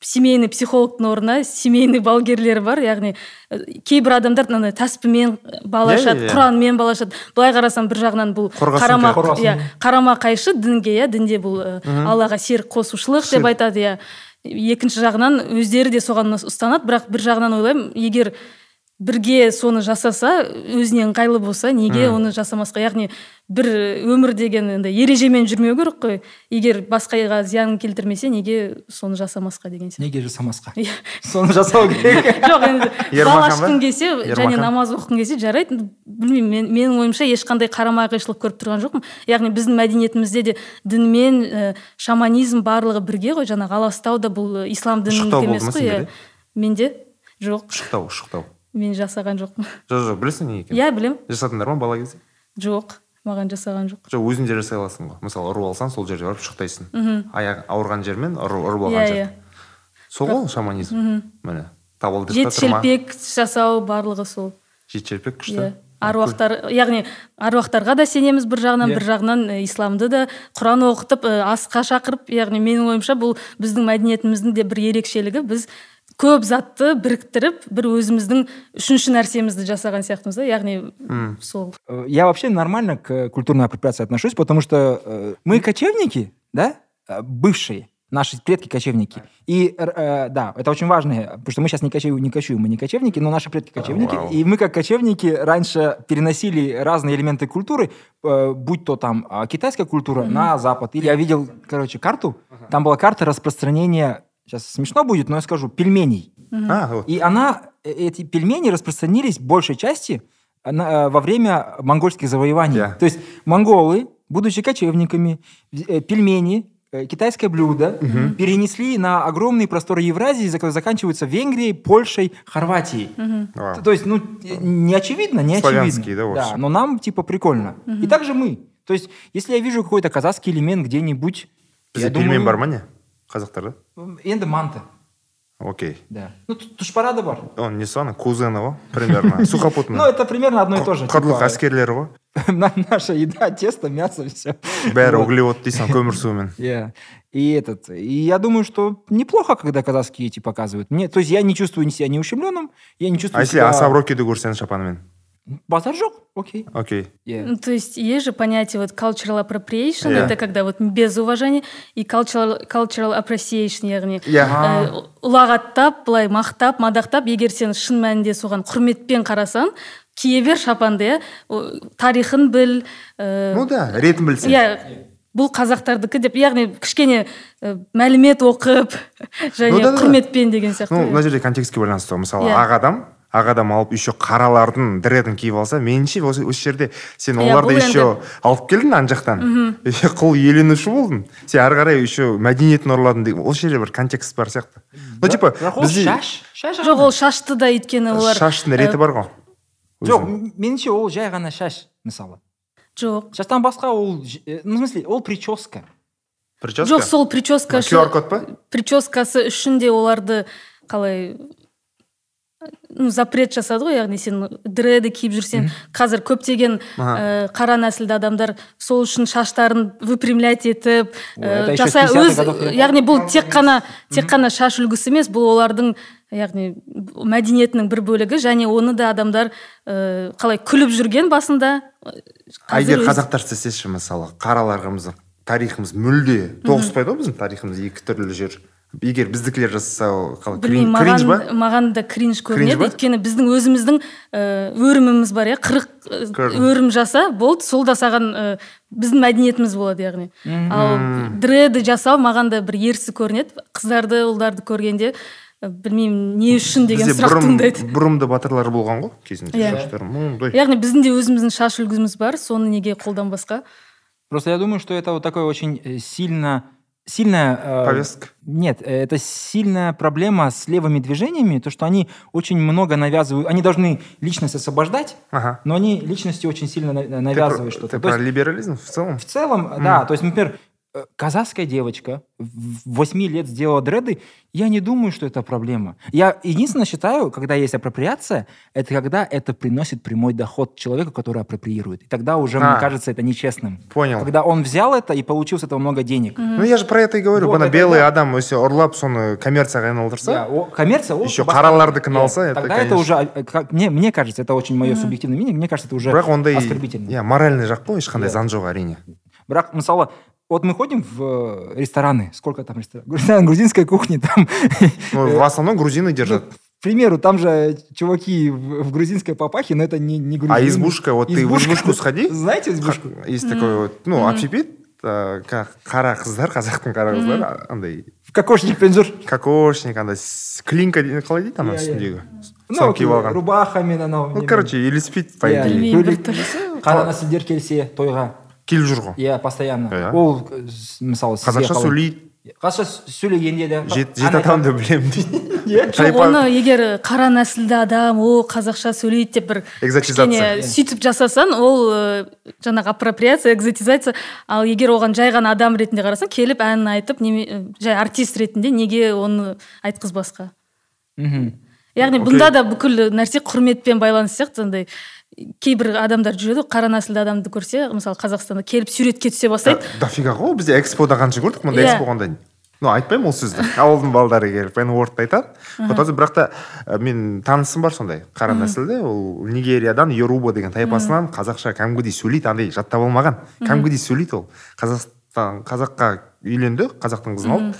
семейный психологтың орнына семейный балгерлері бар яғни ә, кейбір адамдар ана тәспімен бала Иә, ашады иә, иә. құранмен бала ашады былай қарасаң бір жағынан бұл қарама иә қарама қайшы дінге иә дінде бұл ә, аллаға серік қосушылық деп айтады иә. Екінші жағынан өздері де соған ұстанады. Бірақ бір жағынан ойлаймын егер бірге соны жасаса өзіне ыңғайлы болса неге оны жасамасқа? Яғни бір өмір деген енді ережемен жүрмеу керек қой. Егер басқаға зиянын келтірмесе неге соны жасамасқа деген сияқты. Неге жасамасқа? Иә. соны жасау керек. Жоқ енді Ермахан бал ба? ашқың келсе және намаз оқығың келсе жарайды. Білмеймін мен, менің ойымша ешқандай қарама қайшылық көріп тұрған жоқпын. Яғни біздің мәдениетімізде де дін мен ә, шаманизм барлығы бірге ғой. Жаңағы аластау да бұл ислам дінінің Ұшықтау емес қой иә. де? менде жоқ. Ұшықтау ұшықтау мен жасаған жоқпын. Жоқ жоқ білесің не екенін? Иә білем жасадыңдар ма бала кезде? Жоқ маған жасаған жоқ. Жоқ өзің де жасай аласың ғой. Мысалы ұрып алсаң сол жерде барып ұшықтайсың аяқ ауырған жермен ұрып ұрып алған иә жер иә. Сол ғой шаманизм. міне табалдырықта жет тұрма шелпек жасау барлығы сол. Жет шелпек күшті? Иә. Аруақтар яғни аруақтарға да сенеміз бір жағынан бір жағынан исламды да құран оқытып асқа шақырып яғни менің ойымша бұл біздің мәдениетіміздің де бір ерекшелігі. Біз көп затты біріктіріп бір өзіміздің үшінші нәрсемізді жасаған сияқтымыз да яғни сол Э, Я вообще нормально к культурной апроприации отношусь, потому что э, мы кочевники, да? э, бывшие наши предки кочевники. И э, да, это очень важно, потому что мы сейчас не кочуем, не кочуем, мы не кочевники, но наши предки кочевники. Вау. И мы как кочевники раньше переносили разные элементы культуры, э, будь то там а, китайская культура на Запад. Или я видел, короче, карту. Там была карта распространения. Сейчас смешно будет, но я скажу пельменей. А, вот. И она, э, эти пельмени распространились в большей части э, на- э, во время монгольских завоеваний. Да. То есть монголы, будучи кочевниками, пельмени, китайское блюдо перенесли на огромные просторы Евразии, за- заканчиваются Венгрией, Польшей, Хорватией. Вау. То есть, ну, не очевидно, не Славянские, очевидно. да, общем. но нам, типа, прикольно. И также мы. То есть, если я вижу какой-то казахский элемент где-нибудь, бізде я думаю, бар ма не қазақтарда енді манты. окей Да. Ну, тут тушпарада бар. он не аны кузені ғой примерно Ну, сухопутный это примерно одно и то же. құрлық типа, әскерлері ғой на- наша еда, тесто, мясо, все. бәрі углевод дейсің көмір суымен И этот, и я думаю, что неплохо, когда казахские эти показывают. Мне, то есть я не чувствую себя не ущемленным, я не чувствую а если себя... асаброкиді көрсең шапанымен Базар жоқ, окей. окей Yeah. Ну, то есть есть же понятие вот cultural appropriation, Yeah. это когда вот без уважения, и cultural, cultural appreciation, яғни Иә. ә, ұлағаттап, былай мақтап, мадақтап, егер сен шын мәнінде соған құрметпен қарасаң, кие бер шапанды, иә, тарихын біл, ә, ну да ретін білсең иә, бұл қазақтардікі деп, яғни кішкене ә, мәлімет оқып, және Ну да, да, да. құрметпен деген сияқты. ну мына жерде контекстке байланысты ғой. мысалы Иә. ақ адам ақ адам алып еще қаралардың дредін киіп алса меніңше осы, осы жерде сен Иә, оларды еще алып келдің ана жақтан. И құл иеленуші болдың. Сен ары қарай еще мәдениетін ұрладың деген осы жерде бір контекст бар сияқты. Ну типа ол бізде шаш шаш жоқ ол шашты да өйткені олар шаштың реті бар ғой. Жоқ меніңше ол жай ғана шаш мысалы. Жоқ. Шаштан басқа ол э, ну в смысле ол прическа. Прическа? Жоқ сол прическа qr код па? прическасы үшін де оларды қалай ну запрет жасады ғой яғни сен дреды киіп жүрсең. Қазір көптеген ә, қара нәсілді адамдар сол үшін шаштарын выпрямлять етіп ә, это еще жасай 50-х өз яғни бұл тек қана тек қана шаш үлгісі емес бұл олардың яғни мәдениетінің бір бөлігі және оны да адамдар ә, қалай күліп жүрген басында ә, өз- қазақтар істесеші мысалы. Қараларымыз тарихымыз мүлде тоғыспайды ғой біздің тарихымыз екі түрлі жүр егер біздікілер жасаса ол қалай білмеймін крин- кринж ба? маған, маған да кринж көрінеді. Өйткені біздің өзіміздің ә, өріміміз бар иә? қырық Көрдім. өрім жаса болды сол да саған ә, біздің мәдениетіміз болады яғни. Ал дреды жасау маған да бір ерсі көрінеді. Қыздарды ұлдарды көргенде білмеймін не үшін деген бізде сұрақ бұрым туындайды. бұрымды батырлар болған ғой кезінде Иә. шаштары мұндай. Яғни біздің де өзіміздің шаш үлгіміз бар соны неге қолданбасқа? Просто я думаю, что это вот такое очень э, сильно... Сильная... э, повестка. Нет, э, это сильная проблема с левыми движениями, то, что они очень много навязывают... Они должны личность освобождать, ага. но они личности очень сильно Ты навязывают ты что-то. То про есть либерализм в целом? В целом, да, то есть, например, казахская девочка в 8 лет сделала дреды, я не думаю, что это проблема. Я единственное считаю, когда есть апроприация, это когда это приносит прямой доход человеку, который апроприирует. И тогда уже, А. мне кажется, это нечестным. Понял. Когда он взял это и получил с этого много денег. ну я же про это и говорю Вот бұны это белый да. адам өсе ұрлап соны коммерцияға Да, айналдырса о- коммерция... ол Еще басқа- қаралардікі Иә, алса, это, Тогда это конечно. уже, э, как- мне, мне кажется, это очень мое субъективное мнение, мне кажется, это уже бірақ ондай оскорбительно. иә моральный жақ қой ешқандай Иә. заң жоқ әрине Бірақ, мысалы, вот мы ходим в э, рестораны, сколько там ресторанов? Ресторан грузинской кухни, там... ну, в основном грузины держат К примеру, там же чуваки в, в грузинской папахе, но это не, не грузины. а избушка вот ты в избушку сходи Знаете избушку? есть такой вот ну общепит э, как қара қыздар қазақтың қара қыздары андай В кокошникпен жүр. кокошник андай с- клинка дейді- қалай дейді ана Иә, иә. үстіндегі Ну, соны киіп алған рубахамен анау. ну немен. короче үйлеспейді по Иә, идее Білмеймін, бөлек- бір түрлі. қара нәсілдер келсе тойға келіп жүр ғой иә постоянно Иә. ол мысалы қазақша сөйлейді қазақша сөйлегенде де жет жеті атамды білемін дейді Иә. жоқ оны егер қара нәсілді адам о қазақша сөйлейді деп бір Экзотизация. кішкене сөйтіп жасасаң ол жаңағы апроприация экзотизация ал егер оған жай ғана адам ретінде қарасаң келіп ән айтып неме, жай артист ретінде неге оны айтқызбасқа Мгм. яғни бұнда да бүкіл нәрсе құрметпен байланысты сияқты андай кейбір адамдар жүреді ғой, қара нәсілді адамды көрсе мысалы қазақстанда келіп суретке түсе бастайды. Дофига ғой бізде экспода қанша көрдік мында Иә. экспо қандай ну айтпаймын ол сөзді. Ауылдың балдары келіп n word ты айтады. Бірақ та ә, мен танысым бар сондай қара нәсілді ол нигериядан йоруба деген тайпасынан қазақша кәдімгідей сөйлейді андай жаттап алмаған. Кәдімгідей сөйлейді ол қазақстан қазаққа үйленді қазақтың қызын алып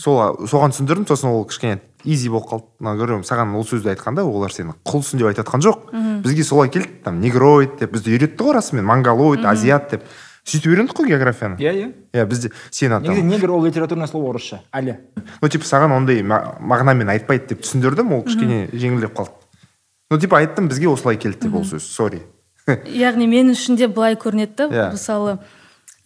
сол соған түсіндірдім сосын ол кішкене easy болып қалды мына көрем саған ол сөзді айтқанда олар сені құлсың деп айтып жатқан жоқ бізге солай келді. Там негроид деп бізді үйретті ғой расымен. Монголоид азиат деп. Сөйтіп үйрендік қой географияны. Иә иә. Иә бізде сен негізі там негр ол литературное слово орысша. Әлі. Ну типа саған ондай ма- мағынамен айтпайды деп түсіндірдім ол кішкене жеңілдеп қалды. Ну типа айттым бізге осылай келді деп ол сөз. Sorry. Яғни мен үшін де былай көрінеді да Иә. мысалы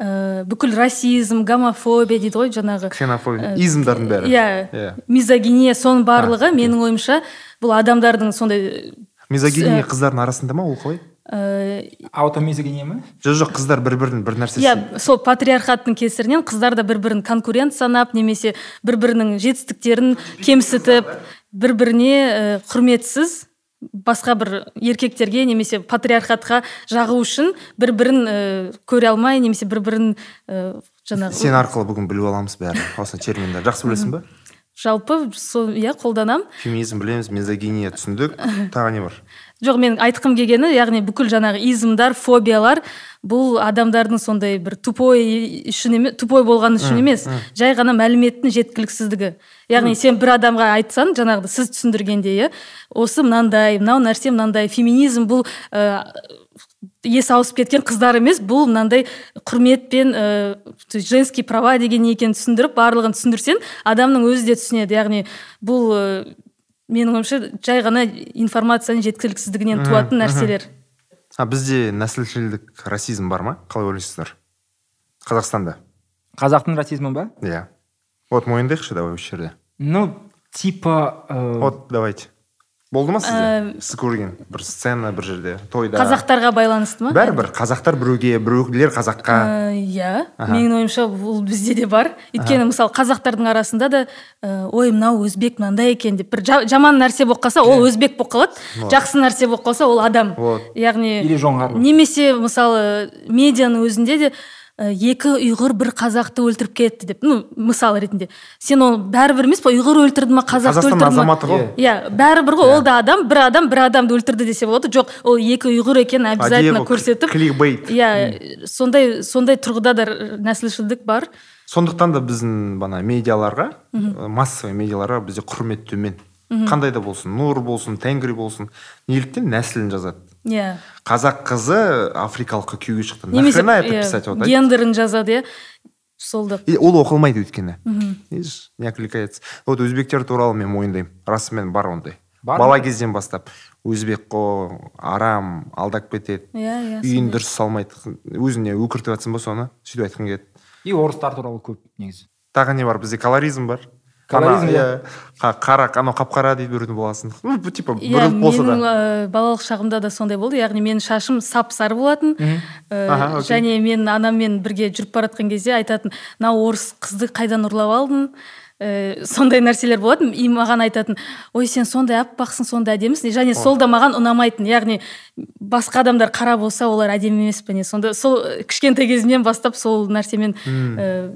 ә, бүкіл расизм гомофобия дейді ғой жаңағы ксенофобия. измдардың бәрі. иә. Иә. мизогиния соның барлығы менің ойымша бұл адамдардың сондай мизогиния С- қыздардың арасында ма ол қалай? Ә, аутомизогиния ма? Жоқ жоқ қыздар бір бірін бір нәрсе иә сол патриархаттың кесірінен қыздар да бір бірін конкурент санап немесе бір бірінің жетістіктерін кемсітіп бір біріне ә, құрметсіз. Басқа бір еркектерге немесе патриархатқа жағу үшін бір бірін ә, көре алмай немесе бір бірін ә, жаңағы сен арқылы бүгін біліп аламыз бәрін осы терминдер жақсы білесің ба? Жалпы сол иә қолданамын феминизм білеміз мизогиния түсіндік. Тағы не бар? Жоқ мен айтқым келгені яғни бүкіл жаңағы измдар фобиялар бұл адамдардың сондай бір тупой үшін емес тупой болғаны үшін емес жай ғана мәліметтің жеткіліксіздігі. Яғни сен бір адамға айтсаң жаңағыдай сіз түсіндіргендей иә осы мынандай мынау нәрсе мынандай феминизм бұл ә, есі ауысып кеткен қыздар емес бұл мынандай құрмет пен ә, женский права деген не екенін түсіндіріп барлығын түсіндірсең адамның өзі де түсінеді. Яғни бұл менің ойымша жай ғана информацияның жеткіліксіздігінен туатын нәрселер. А бізде нәсілшілдік расизм бар ма? Қалай ойлайсыздар? Қазақстанда. Қазақтың расизмі ба? Иә. Вот мойындайықшы давай осы жерде. Ну типа э, вот давайте. Болды ма сізде? Ә, сіз көрген бір сцена бір жерде тойда. Қазақтарға байланысты ма? Бәрібір қазақтар біреуге біреулер қазаққа. Ә, иә. Менің ойымша бұл бізде де бар. Өйткені мысалы қазақтардың арасында да ә, ой мынау өзбек мынандай екен деп бір жа- жаман нәрсе болып қалса ол өзбек болып қалады. Жақсы нәрсе болып қалса ол адам. Вот. яғни Или жоңғар. немесе мысалы медианың өзінде де ә, екі ұйғыр бір қазақты өлтіріп кетті деп. Ну мысал ретінде. Сен ол бәрібір емес па ұйғыр өлтірді ма қазақты өлтірді ма? азаматы ғой. Иә бәрібір ғой. Ол да адам бір адам бір адамды өлтірді десе болады. Жоқ ол екі ұйғыр екенін обязательно көрсетіп. кликбейт. Иә сондай сондай тұрғыда да нәсілшілдік бар. Сондықтан да біздің мына медиаларға э, массовый медиаларға бізде құрмет төмен. Қандай да болсын нур болсын тенгри болсын неліктен нәсілін жазады. Иә. Қазақ қызы африкалыққа күйеуге шықты. Немесе нахрена это иә, писать вот гендерін жазады иә. Сол да. И ол оқылмайды өйткені. Видишь не откликается вот өзбектер туралы мен мойындаймын. Расымен бар ондай. Бар бала кезден бастап өзбек қой арам алдап кетеді. Иә иә үйін дұрыс салмайды. Өзіне өкіртіп жатсың ба соны? Сөйтіп айтқың келеді. И орыстар туралы көп негізі. Тағы не бар? Бізде колоризм бар. Иә. қа- қара анау қап қара дейді біреудің баласын. Ну типа иә біреу болса да. балалық шағымда да сондай болды. Яғни менің шашым сап сары болатын және мен анаммен бірге жүріп бара жатқан кезде айтатын мынау орыс қызды қайдан ұрлап алдың? Ә, сондай нәрселер болатын. И маған айтатын ой сен сондай аппақсың сондай әдемісің және сол да маған ұнамайтын. Яғни басқа адамдар қара болса олар әдемі емес пе не? Сонда сол кішкентай кезімнен бастап сол нәрсемен ә,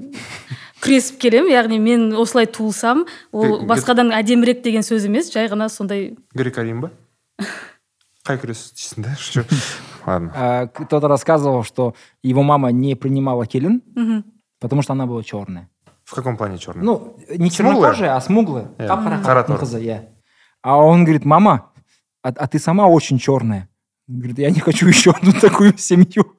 күресіп келемін яғни мен осылай туылсам ол Ге- басқадан әдемірек деген сөз емес жай ғана сондай грека рим ба қай күрес дейсің да Что? ладно А, кто-то рассказывал, что его мама не принимала келин, потому что она была черная. в каком плане черный Ну, не Смуглая? чернокожая, а смуглая. Иә. Қап-қара Қара қатын торы. қызы, иә. А он говорит, мама, а, а ты сама очень черная. Говорит, я не хочу еще одну такую семью.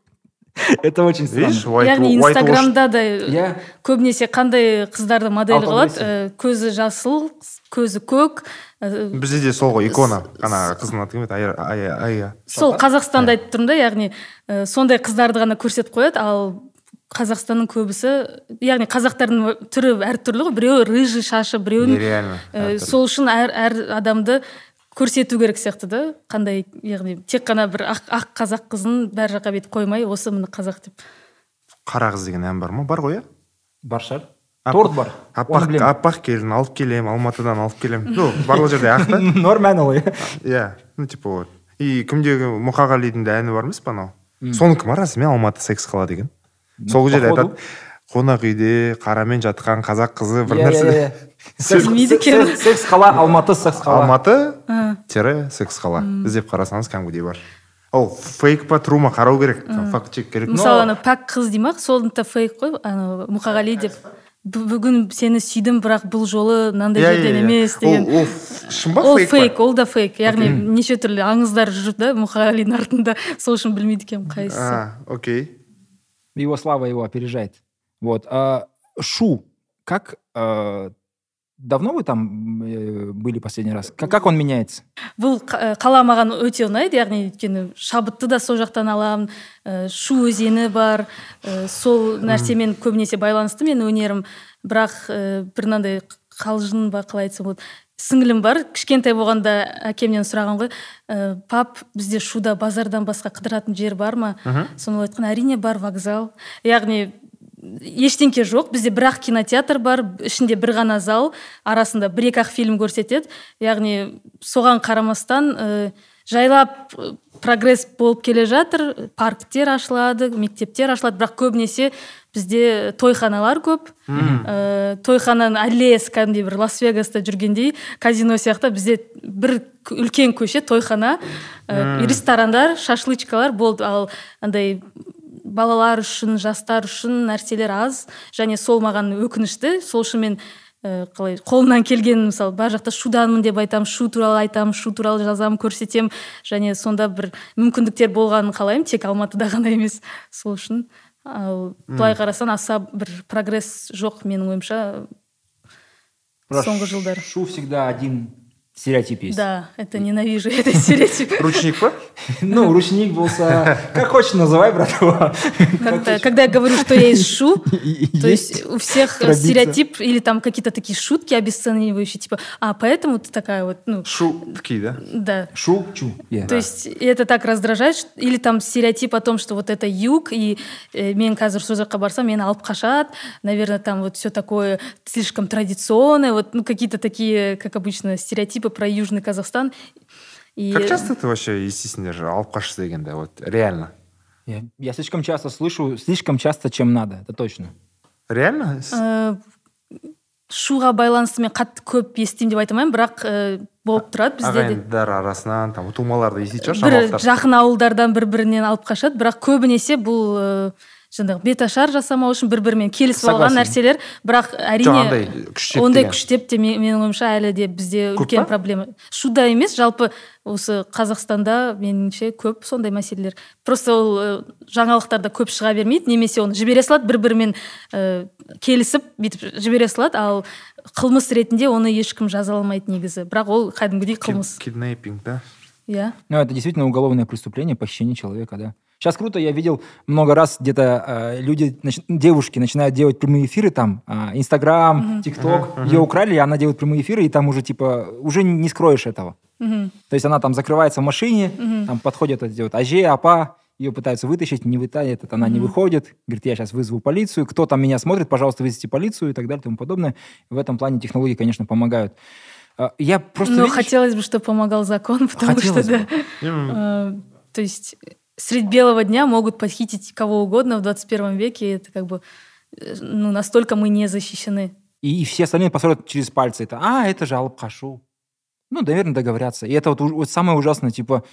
Это очень странно. видишь white, яғни инстаграмда да Иә. көбінесе қандай қыздарды модель қылады? ә, көзі жасыл көзі көк ә, бізде де сол ғой икона. ана қыздың аты кім еді? Ая сол қазақстанды айтып тұрмын да яғни ә, сондай қыздарды ғана көрсетіп қояды ал қазақстанның көбісі яғни қазақтардың түрі әртүрлі ғой. Біреуі рыжий шашы біреуінің нереально сол үшін әр, әр адамды көрсету керек сияқты да. Қандай яғни тек қана бір ақ, ақ қазақ қызын бәр жаққа бүйтіп қоймай осы міне қазақ деп. Қара қыз деген ән бар ма? Бар ғой иә. Бар шығар. Ап- Торт бар. Аппақ аппақ келін алып келем алматыдан алып келем. Ну барлық жерде ақ та. Норм ән ол, иә. иә ну типа вот. И кімдегі мұқағалидың да әні бар емес па анау сонікі ма расымен алматы секс қала деген. Сол жерде айтады. Қонақ үйде қарамен жатқан қазақ қызы бір Иә, нәрсе иә, иә. Секс- Білмейді секс- екен. Секс қала, алматы секс қала. алматы? Тире секс қала. Іздеп қарасаңыз кәдімгідей бар. Ол фейк па true ма қарау керек fact check керек. Мысалы ана пәк қыз дей ма? Сол да фейк қой анау мұқағали деп. «Бу- бүгін сені сүйдім бірақ бұл жолы мынандай жерден емес деген. Ол шын ба ол фейк ол да фейк. Яғни неше түрлі аңыздар жүр да мұқағалидың артында. Сол үшін білмейді екенмін қайсысы. а окей. Его слава его опережает. Вот. А, Шу, как э, давно вы там э, были последний раз? Как, как он меняется? бұл қа- қала маған өте ұнайды яғни өйткені шабытты да сол жақтан аламын ә, шу өзені бар ә, сол нәрсемен көбінесе байланысты менің өнерім бірақ ә, бір мынандай қалжың ба қалай айтсам болады сіңілім бар кішкентай болғанда әкемнен сұраған ғой ә, пап бізде шуда базардан басқа қыдыратын жер бар ма соны ол айтқан әрине бар вокзал яғни ештеңке жоқ. Бізде бір ақ кинотеатр бар ішінде бір ғана зал арасында бір екі ақ фильм көрсетеді. Яғни соған қарамастан ә, жайлап э, прогресс болып келе жатыр. Парктер ашылады мектептер ашылады. Бірақ көбінесе бізде тойханалар көп. Ә, тойхананың аллеясы кәдімгідей бір лас вегаста жүргендей казино сияқты бізде бір үлкен көше тойхана. Ә, ресторандар шашлычкалар болды. Ал андай балалар үшін жастар үшін нәрселер аз және сол маған өкінішті. Сол үшін мен ә, қалай қолымнан келген мысалы бар жақта шуданмын деп айтамын шу туралы айтамын шу туралы жазамын көрсетемін және сонда бір мүмкіндіктер болғанын қалаймын тек алматыда ғана емес сол үшін. Ал былай қарасаң аса бір прогресс жоқ менің ойымша соңғы жылдары. Шу всегда один стереотип есть. да это ненавижу этот стереотип ручник па Ну, ручник болса, как хочешь называй, братва. Когда, когда я говорю, что я из шу, то есть у всех стереотип или там какие-то такие шутки обесценивающие, типа, а поэтому ты такая вот, ну, шу такие да да. Шу, чу. То есть это так раздражает, или там стереотип о том, что вот это юг, и э, мен қазір сол жаққа барсам, мені алып наверное, там вот все такое слишком традиционное, вот, ну, какие-то такие, как обычно, стереотипы про Южный Казахстан. И... как часто ты вообще естественно алып қашты дегенде вот реально. Я, я слишком часто слышу, слишком часто, чем надо, это точно. реально? Э, шуға байланысты мен қатты көп естимін деп айта алмаймын бірақ ә, болып тұрады бізде де. Ағайындар арасынан там тумаларды еститін шығарсың бір жақын ауылдардан бір бірінен алып қашады бірақ көбінесе бұл ә, жаңағы беташар жасамау үшін бір бірімен келісіп алған нәрселер бірақ әрине күштеп ондай күштеп те мен- менің ойымша әлі де бізде үлкен проблема. Шуда емес жалпы осы қазақстанда меніңше көп сондай мәселелер. Просто ол ә, жаңалықтарда көп шыға бермейді немесе оны жібере салады бір бірімен ә, келісіп бүйтіп жібере салады ал қылмыс ретінде оны ешкім жазаламайды негізі. Бірақ ол кәдімгідей қылмыс. киднейпинг да? Иә. Ну, это действительно уголовное преступление, похищение человека, да. Сейчас круто, я видел много раз где-то э, люди, нач- девушки начинают делать прямые эфиры там, а, Инстаграм, ТикТок, ее украли, и она делает прямые эфиры, и там уже типа, уже не скроешь этого. Мгм. То есть она там закрывается в машине, там подходят эти вот аже, апа, ее пытаются вытащить, не вытащит, она не выходит, говорит, я сейчас вызову полицию, кто там меня смотрит, пожалуйста, вызовите полицию и так далее и тому подобное. В этом плане технологии, конечно, помогают. А, Я просто... Но видишь, хотелось бы, чтобы помогал закон, потому Хотелось что, бы. да, э, то есть средь белого дня могут похитить кого угодно в 21 веке, и это как бы, э, ну, настолько мы не защищены. И, и все остальные посмотрят через пальцы. Это, а, это же Алапхашу. Ну, наверное, договорятся. И это вот, вот самое ужасное, типа...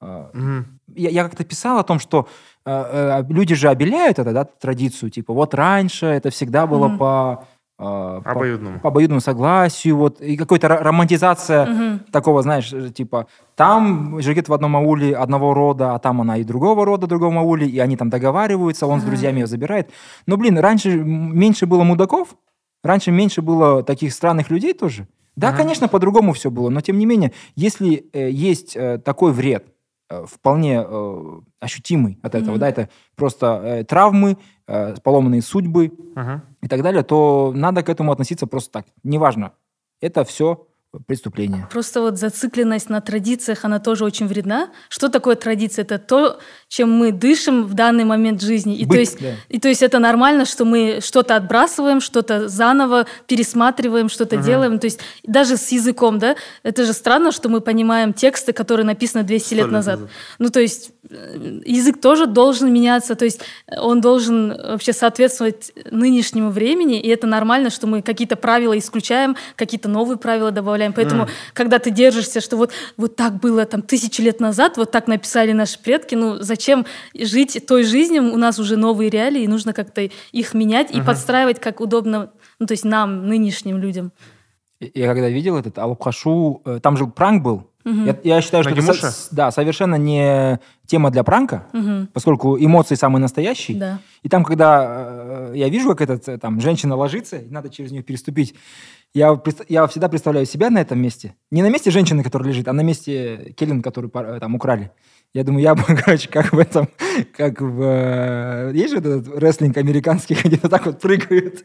э, Мгм. я, я как-то писал о том, что э, э, люди же обеляют это, да, традицию. Типа, вот раньше это всегда было Мгм. по... э, по- обоюдному по обоюдному согласию, вот, и какой-то ро- романтизация Мгм. такого, знаешь, э, типа, там жигит в одном ауле одного рода, а там она и другого рода, другого ауле, и они там договариваются, он с Ага. друзьями ее забирает. Но, блин, раньше меньше было мудаков, раньше меньше было таких странных людей тоже. Да, Ага. конечно, по-другому все было, но тем не менее, если э, есть э, такой вред, вполне э, ощутимый от этого, Мгм. да, это просто э, травмы, э, поломанные судьбы, Мгм. и так далее, то надо к этому относиться просто так. Неважно. Это все преступление. Просто вот зацикленность на традициях, она тоже очень вредна. Что такое традиция? Это то, чем мы дышим в данный момент жизни. И, то, Быт, есть, да. и то есть это нормально, что мы что-то отбрасываем, что-то заново пересматриваем, что-то делаем. То есть даже с языком, да, это же странно, что мы понимаем тексты, которые написаны 200 лет лет назад. назад. Ну, то есть язык тоже должен меняться, то есть он должен вообще соответствовать нынешнему времени, и это нормально, что мы какие-то правила исключаем, какие-то новые правила добавляем. Поэтому, mm. когда ты держишься, что вот, вот так было там тысячи лет назад, вот так написали наши предки, ну зачем жить той жизнью, у нас уже новые реалии, и нужно как-то их менять и uh-huh. подстраивать как удобно, ну то есть нам, нынешним людям. Я когда видел этот Алупхашу, э, там же пранк был, Угу. Я, я считаю, что это со, да, совершенно не тема для пранка, угу. поскольку эмоции самые настоящие. Да. И там, когда э, я вижу, как этот, э, там, женщина ложится, и надо через нее переступить, я, я всегда представляю себя на этом месте. Не на месте женщины, которая лежит, а на месте Келлин, который э, там украли. Я думаю, я бы, короче, как в этом, как в... Э, есть же этот рестлинг американский, где вот так вот прыгают.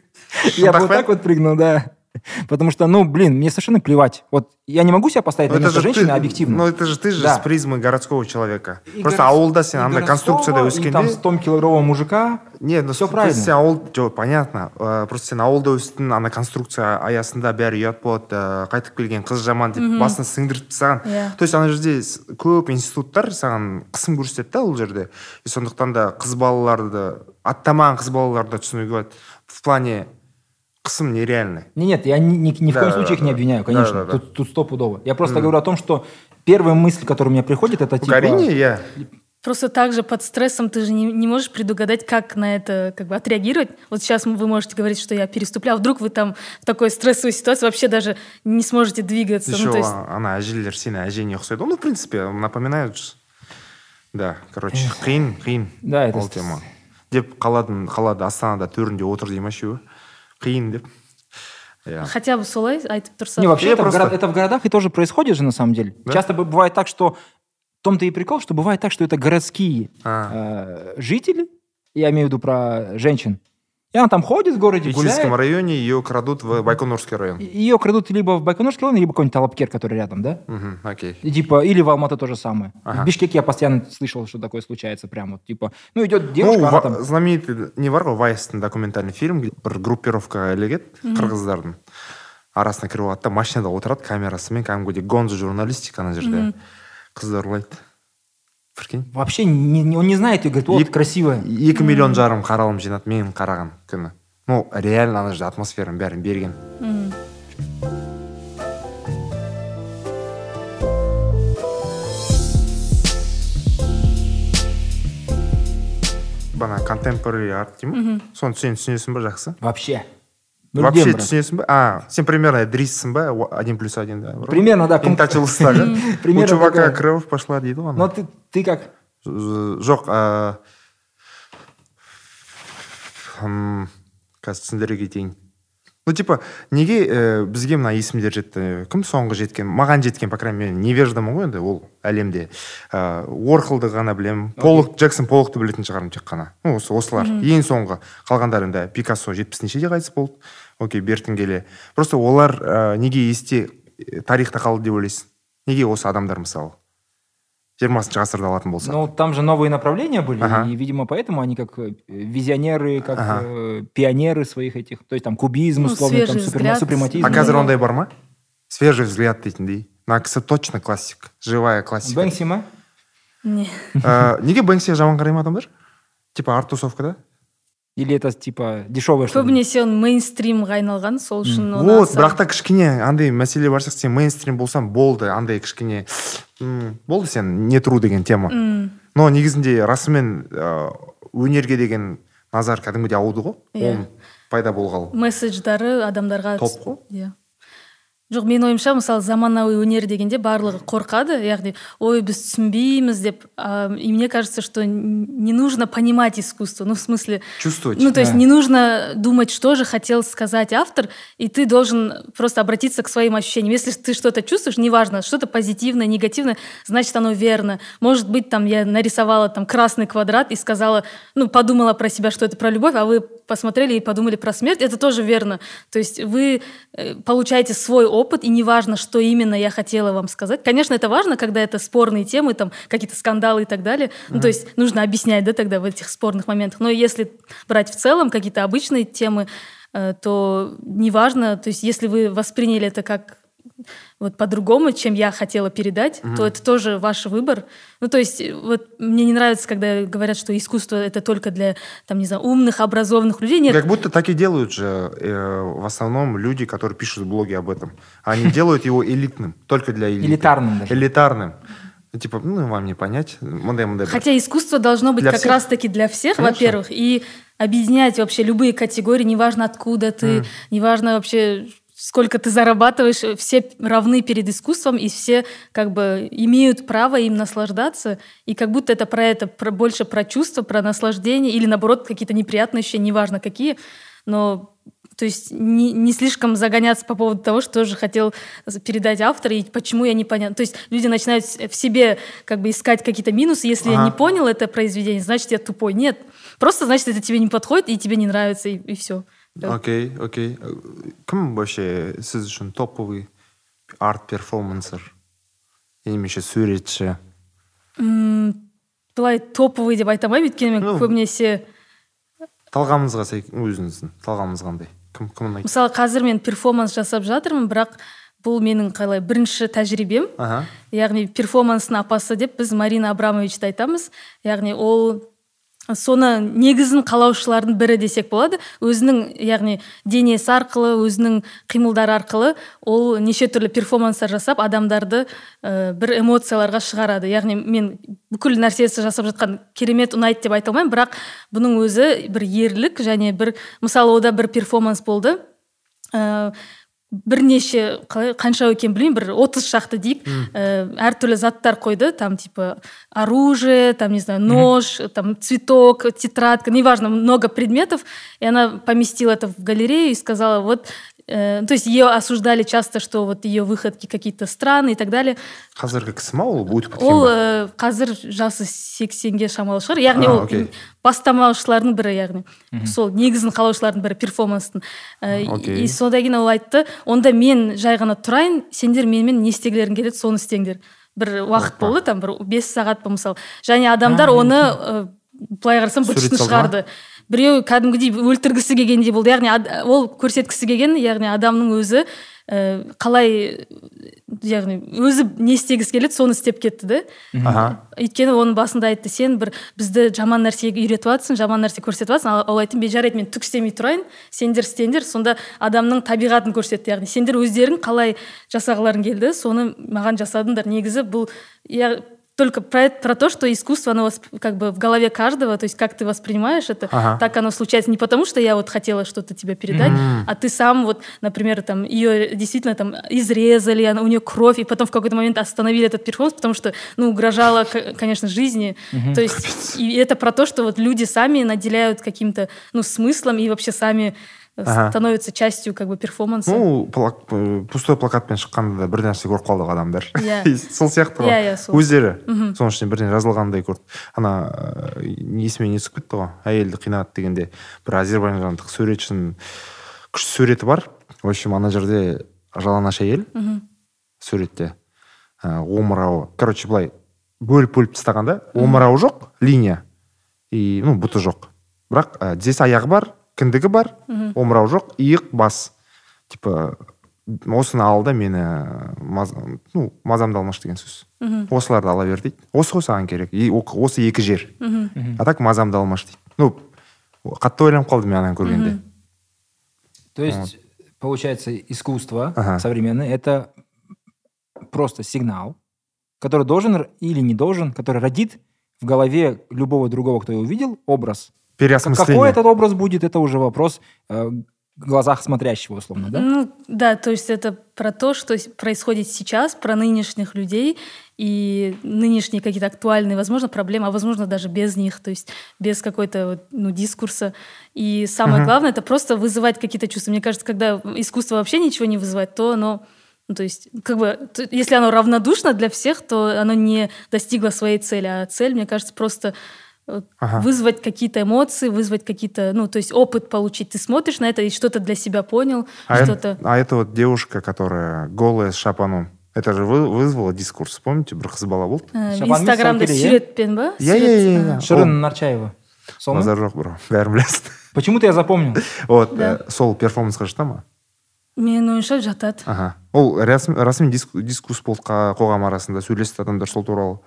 Я бы вот так вот прыгнул, да. Потому что, ну, блин, мне совершенно плевать. Вот я не могу себя поставить но на место женщины ты, объективно. Ну, это же ты же да. с призмы городского человека. И Просто город... ауылда сен андай конструкцияда өскенде... Там 100-килограммового мужика, Нет, ну, все правильно. Сен ауыл... жоқ, понятно. Э, просто сен ауылда өстің, ана конструкция аясында бәрі ұят болады, э, қайтып келген қыз жаман деп басын сіңдіріп саған. Yeah. Иә. То есть ана жерде көп институттар саған қысым көрсетеді да ол жерде. И сондықтан да қыз балаларды, аттамаған қыз балаларды түсінуге болады. В плане Ксм нереальный. Не, нет, я ни, ни, ни в да, коем случае да, их не обвиняю, конечно. Да, да, тут, тут стопудово. Я просто mm. говорю о том, что первая мысль, которая у меня приходит, это типа... Карине я... Просто также под стрессом ты же не, не можешь предугадать, как на это как бы отреагировать. Вот сейчас вы можете говорить, что я переступлял. Вдруг вы там в такой стрессовой ситуации вообще даже не сможете двигаться. Еще ну, то есть... она әжелер сені әже не ұқсайды ну в принципе напоминают же да короче қиын қиын да это ол тема деп қаладым қалады астанада төрінде отыр дей ма үшеуі қиын деп Yeah. Хотя бы солай айтып тұрса. Не, вообще это, просто... в город, это в городах и тоже происходит же на самом деле. Да? Часто бывает так, что в том-то и прикол, что бывает так, что это городские а. э, жители, я имею в виду про женщин, и она там ходит в городе, В Гуляет. районе ее крадут в Байконурский район. Ее крадут либо в Байконурский район, либо какой-нибудь Талапкер, который рядом, да? Угу, окей. И, типа, или в Алматы то же самое. Ага. В Бишкеке я постоянно слышал, что такое случается. Прям вот, типа, ну, идет девушка, ну, она там... знаменитый, не бар ғой вайстың документальный фильм, бір группировка ілігеді қырғыздардың арасына кіріп алады да машинада отырады камерасымен кәдімгідей гонзо журналистика ана жерде қыздар ұрлайды прикинь вообще не, он не знает и говорит вот красиво екі миллион жарым қаралым жинады мен қараған күні ну реально ана жерде атмосфераның бәрін берген бана контемпорари арт дей ма соны сен түсінесің ба жақсы вообще Вообще түсінесің ба а сен примерно дриссің ба один плюс один да примерно да интачилыстағы у чувака кровь пошла дейді ғой но ты ты как? Жоқ қазір түсіндіре кетейін ну типа неге ә, бізге мына есімдер жетті кім соңғы жеткен маған жеткен по крайней мере невеждамын ғой енді ол әлемде. Ә, уорхолды ғана білемін полок джексон полокты білетін шығармын тек қана. Ну осы осылар. Ең соңғы қалғандары енді пикассо жетпісінші қайтыс болды. окей бертін келе просто олар ә, неге есте тарихта қалды деп ойлайсың неге осы адамдар мысалы жиырмасыншы ғасырда алатын болса ну там же новые направления были ага. и видимо поэтому они как э, визионеры как ага. э, пионеры своих этих то есть там кубизм ну, условно там супер, супрематизм а қазір ондай бар ма свежий взгляд дейтіндей мына кісі точно классик живая классика бэнкси ма не э, неге бэнксиге жаман қарай ма адамдар типа арт тусовка да или это типа дешевое что көбінесе ол мейнстримға айналған сол үшін вот бірақ та кішкене андай мәселе бар сияқты сен мейнстрим болсаң болды андай кішкене болды сен не тұру деген тема. Но негізінде расымен өнерге деген назар кәдімгідей ауды ғой. Иә. Пайда болғалы. Месседждары адамдарға топ қой. иә. жоқ менің ойымша мысалы заманауи өнер дегенде барлығы қорқады яғни ой біз түсінбейміз деп ә, и мне кажется что не нужно понимать искусство ну в смысле чувствовать ну то есть да. не нужно думать что же хотел сказать автор и ты должен просто обратиться к своим ощущениям если ты что-то чувствуешь неважно что-то позитивное негативное значит оно верно может быть там я нарисовала там красный квадрат и сказала ну подумала про себя что это про любовь а вы посмотрели и подумали про смерть это тоже верно то есть вы э, получаете свой опыт и неважно, что именно я хотела вам сказать. Конечно, это важно, когда это спорные темы, там какие-то скандалы и так далее. Mm-hmm. Ну, то есть нужно объяснять, да, тогда в этих спорных моментах. Но если брать в целом какие-то обычные темы, э, то неважно, то есть если вы восприняли это как вот по-другому, чем я хотела передать, mm-hmm. то это тоже ваш выбор. Ну, то есть, вот мне не нравится, когда говорят, что искусство это только для, там, не знаю, умных, образованных людей. Нет. Как будто так и делают же э, в основном люди, которые пишут блоги об этом. Они делают его элитным, только для элиты. Элитарным даже. Элитарным. Типа, ну, вам не понять. Мундай, мундай. Хотя искусство должно быть для как раз-таки для всех, во-первых, и объединять вообще любые категории, неважно откуда ты, mm. неважно вообще сколько ты зарабатываешь, все равны перед искусством, и все как бы имеют право им наслаждаться, и как будто это про это, про, больше про чувства, про наслаждение, или наоборот какие-то неприятные ощущения, неважно какие, но то есть не, не слишком загоняться по поводу того, что же хотел передать автор и почему я не понял. То есть люди начинают в себе как бы искать какие-то минусы. Если ага. я не понял это произведение, значит я тупой. Нет, просто значит это тебе не подходит и тебе не нравится и, и все. Окей окей кім вообще сіз үшін топовый арт перформансер немесе суретші былай топовый деп айта алмаймын өйткені мен көбінесе талғамыңызға өзіңіздің талғамыңыз қандай кім кім ұнайды мысалы қазір мен перформанс жасап жатырмын бірақ бұл менің қалай бірінші тәжірибем яғни перформанстың апасы деп біз марина абрамовичті айтамыз яғни ол соны негізін қалаушылардың бірі десек болады. Өзінің яғни денесі арқылы өзінің қимылдары арқылы ол неше түрлі перформанстар жасап адамдарды ә, бір эмоцияларға шығарады. Яғни мен бүкіл нәрсесі жасап жатқан керемет ұнайды деп айта алмаймын. Бірақ бұның өзі бір ерлік және бір мысалы ода бір перформанс болды. Ә, бірнеше қалай қанша екенін білмеймін бір отыз шақты дейік ә, әртүрлі заттар қойды там типа оружие там не знаю нож там цветок тетрадка неважно много предметов и она поместила это в галерею и сказала вот Э, то есть ее осуждали часто, что вот ее выходки какие-то странные и так далее. қазіргі кісі ма ол өтіп кеткен ол ә, қазір жасы сексенге шамалы шығар яғни ол okay. бастамаушылардың бірі яғни. Сол негізін қалаушылардың бірі перформанстың. Okay. и содан кейін ол айтты онда мен жай ғана тұрайын сендер менімен не істегілерің келеді соны істеңдер бір уақыт болды там бір бес сағат па мысалы және адамдар оны ә, былай қарасам быт шығарды. Біреу кәдімгідей өлтіргісі келгендей болды. Яғни ол көрсеткісі келген яғни адамның өзі ә, қалай яғни өзі не істегісі келеді соны істеп кетті да өйткені оның басында айтты сен бір бізді жаман нәрсеге үйретіп жатрсың жаман нәрсе көрсетіп жатрсың ол айтты мен жарайды мен түк істемей тұрайын сендер істеңдер. Сонда адамның табиғатын көрсетті яғни сендер өздерің қалай жасағыларың келді соны маған жасадыңдар. Негізі бұл только про, про то, что искусство, оно как бы в голове каждого, то есть как ты воспринимаешь это, ага. так оно случается не потому, что я вот хотела что-то тебе передать, mm. а ты сам вот, например, там ее действительно там изрезали, она, у нее кровь, и потом в какой-то момент остановили этот перформанс, потому что, ну, угрожало, конечно, жизни. Mm-hmm. То есть и это про то, что вот люди сами наделяют каким-то, ну, смыслом и вообще сами ага. становится частью как бы перформанса. Ну плак, пустой плакатпен шыққанда да бір нәрсе көріп қалдық адамдар. Иә. Сол сияқты ғой. Иә иә сол. Өздері соның ішінде бірдеңе жазылғандай көрді. Ана есіме не түсіп кетті ғой? Әйелді қинады дегенде бір азербайжандық суретшінің күшті суреті бар. В общем ана жерде жалаңаш әйел суретте. Омырауы. Короче былай бөліп бөліп тастаған да. Омырауы жоқ линия. И ну бұты жоқ. Бірақ тізесі аяғы бар кіндігі бар омырау жоқ иық бас типа осыны ал да мені маз, ну мазамды алмашы деген сөз осыларды ала бер дейді осы ғой саған керек и осы екі жер а так мазамды алмашы дейді ну қатты ойланып қалдым мен ананы көргенде то есть получается искусство ага. современное это просто сигнал который должен или не должен который родит в голове любого другого кто его увидел образ Переосмысление. Какой этот образ будет, это уже вопрос э, в глазах смотрящего, условно, да? Ну, да, то есть это про то, что происходит сейчас, про нынешних людей и нынешние какие-то актуальные, возможно, проблемы, а возможно, даже без них, то есть без какой-то ну, дискурса. И самое uh-huh. главное, это просто вызывать какие-то чувства. Мне кажется, когда искусство вообще ничего не вызывает, то оно ну, то есть, как бы, если оно равнодушно для всех, то оно не достигло своей цели. А цель, мне кажется, просто ага. вызвать какие-то эмоции, вызвать какие-то, ну, то есть опыт получить. Ты смотришь на это и что-то для себя понял, а что-то... Это, а это вот девушка, которая голая с шапаном. Это же вы, вызвало дискурс, помните, бір қыз бала болды инстаграмда суретпен ба иә иә иә шырын нарчаева сол назар жоқ бро бәрін білесің почему то я запомнил вот сол перформансқа жата ма менің ойымша жатады ага ол рәсім, расми диск- дискурс болды қа- қоғам арасында сөйлесті адамдар сол туралы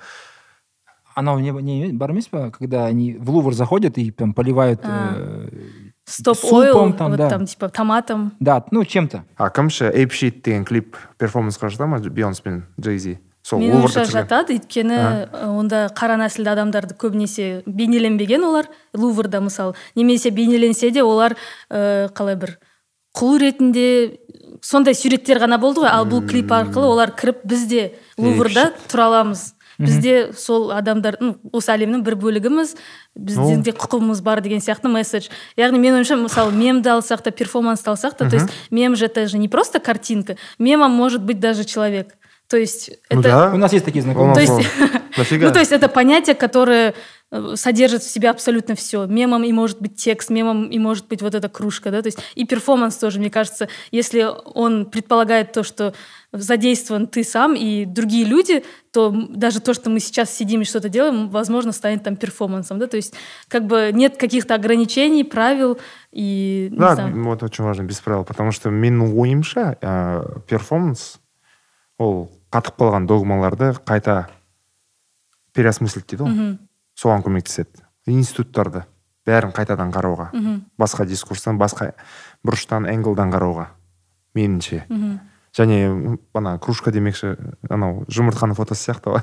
Она не, не бар емес па, когда они в Лувр заходят и там поливают... э, стоп Супом ойл там, вот да. там типа томатом. Да, ну, чем-то. а кім ше эйп шит деген клип перформансқа жата ма бейонс пен джейзи сол менің ойымша жатады өйткені ы, онда қара нәсілді адамдарды көбінесе бейнеленбеген олар луврда мысалы немесе бейнеленсе де олар ә, қалай бір құл ретінде сондай суреттер ғана болды ғой. Ал бұл клип арқылы олар кіріп біз де луврда тұра аламыз. біз де сол адамдар ну, осы әлемнің бір бөлігіміз біздің де құқығымыз бар деген сияқты месседж яғни менің ойымша мысалы мемді алсақ та перформансты алсақ та то есть мем же это же не просто картинка мемом может быть даже человек то есть ну это да У нас есть такие у знакомые. нас То есть- вон. дофига ну, то есть это понятие, которое э, содержит в себе абсолютно все. Мемом и может быть текст, мемом и может быть вот эта кружка, да, то есть и перформанс тоже, мне кажется, если он предполагает то, что задействован ты сам и другие люди, то даже то, что мы сейчас сидим и что-то делаем, возможно, станет там перформансом, да, то есть как бы нет каких-то ограничений, правил и да знаю. вот очень важно без правил потому что менің ойымша ә, перформанс ол қатып қалған догмаларды қайта переосмыслить дейді ғой соған көмектеседі. Институттарды бәрін қайтадан қарауға басқа дискурстан басқа бұрыштан angle дан қарауға меніңше. Және м, ана кружка демекші анау жұмыртқаның фотосы сияқты ғой.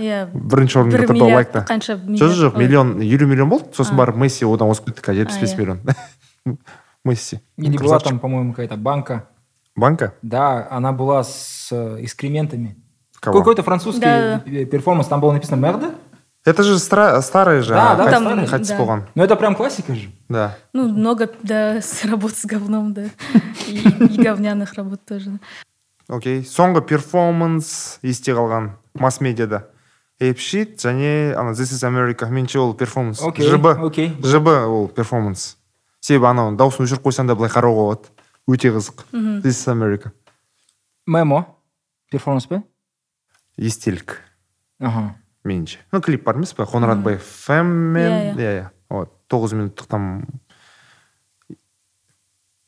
Иә. Бірінші орында бір тұрды лайкта қанша жоқ жоқ миллион елу миллион болды. Сосын барып месси одан озып кетті қазір жетпіс бес миллион. Месси. Или была там, по-моему, какая-то банка. банка? Да, она была с э, экскрементами. Какой-то французский Да. перформанс, там было написано «Мерда». Это же стра- старый же Да, да, қайтыс- там, да. болған Ну, это прям классика же. да Ну, много, да, с- работ с говном, да. И, и говняных работ тоже. окей соңғы перформанс есте қалған масс медиада Apeshit және ана this is america меніңше ол перформанс Окей, жб окей. жб ол перформанс себебі анау дауысын өшіріп қойсаң да былай қарауға болады өте қызық this is america Мемо. Перформанс па? естелік Ага. меніңше ну клип бар емес па қоңыратбаев фэммен Иә, иә. иә иә вот тоғыз минуттық там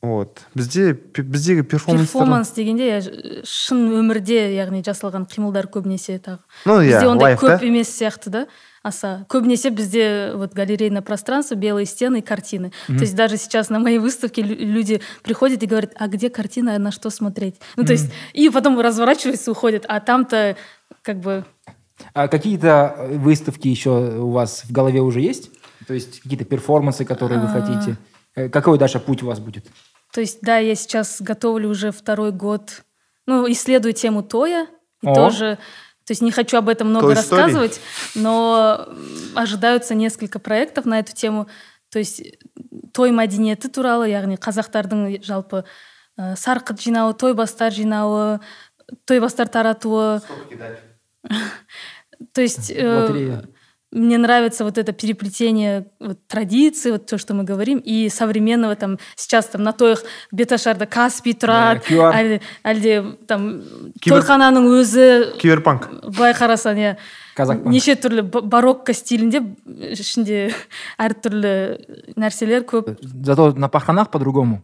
вот бізде пе- біздегі перформанс перформанс дегенде иә, ж- шын өмірде яғни жасалған қимылдар көбінесе тағы Ну, иә, бізде ондай лайф, көп да? емес сияқты да аса көбінесе бізде вот галерейное пространство белые стены и картины то есть даже сейчас на моей выставке лю- люди приходят и говорят а где картина а на что смотреть ну то есть и потом разворачиваются уходят а там-то как бы а какие-то э, выставки еще у вас в голове уже есть? То есть какие-то перформансы, которые вы А. хотите? Э, Какой дальше путь у вас будет? То есть, да, я сейчас готовлю уже второй год, ну, исследую тему Тоя, и О. тоже, то есть не хочу об этом много Той Story. рассказывать, но м, ожидаются несколько проектов на эту тему. То есть той мәдениеті туралы, яғни қазақтардың жалпы ә, сарқыт жинауы, той бастар жинауы, той бастар таратуы. То есть э, Лотерея. мне нравится вот это переплетение вот, традиций, вот то, что мы говорим, и современного там сейчас там на тоях беташарда Каспий тұрады, Да, QR. әлде, әлде там Кибер- тойхананың өзі киберпанк былай қарасаң иә Казахпанк. неше түрлі ба- барокко стилінде ішінде әртүрлі нәрселер көп Зато на паханах по-другому.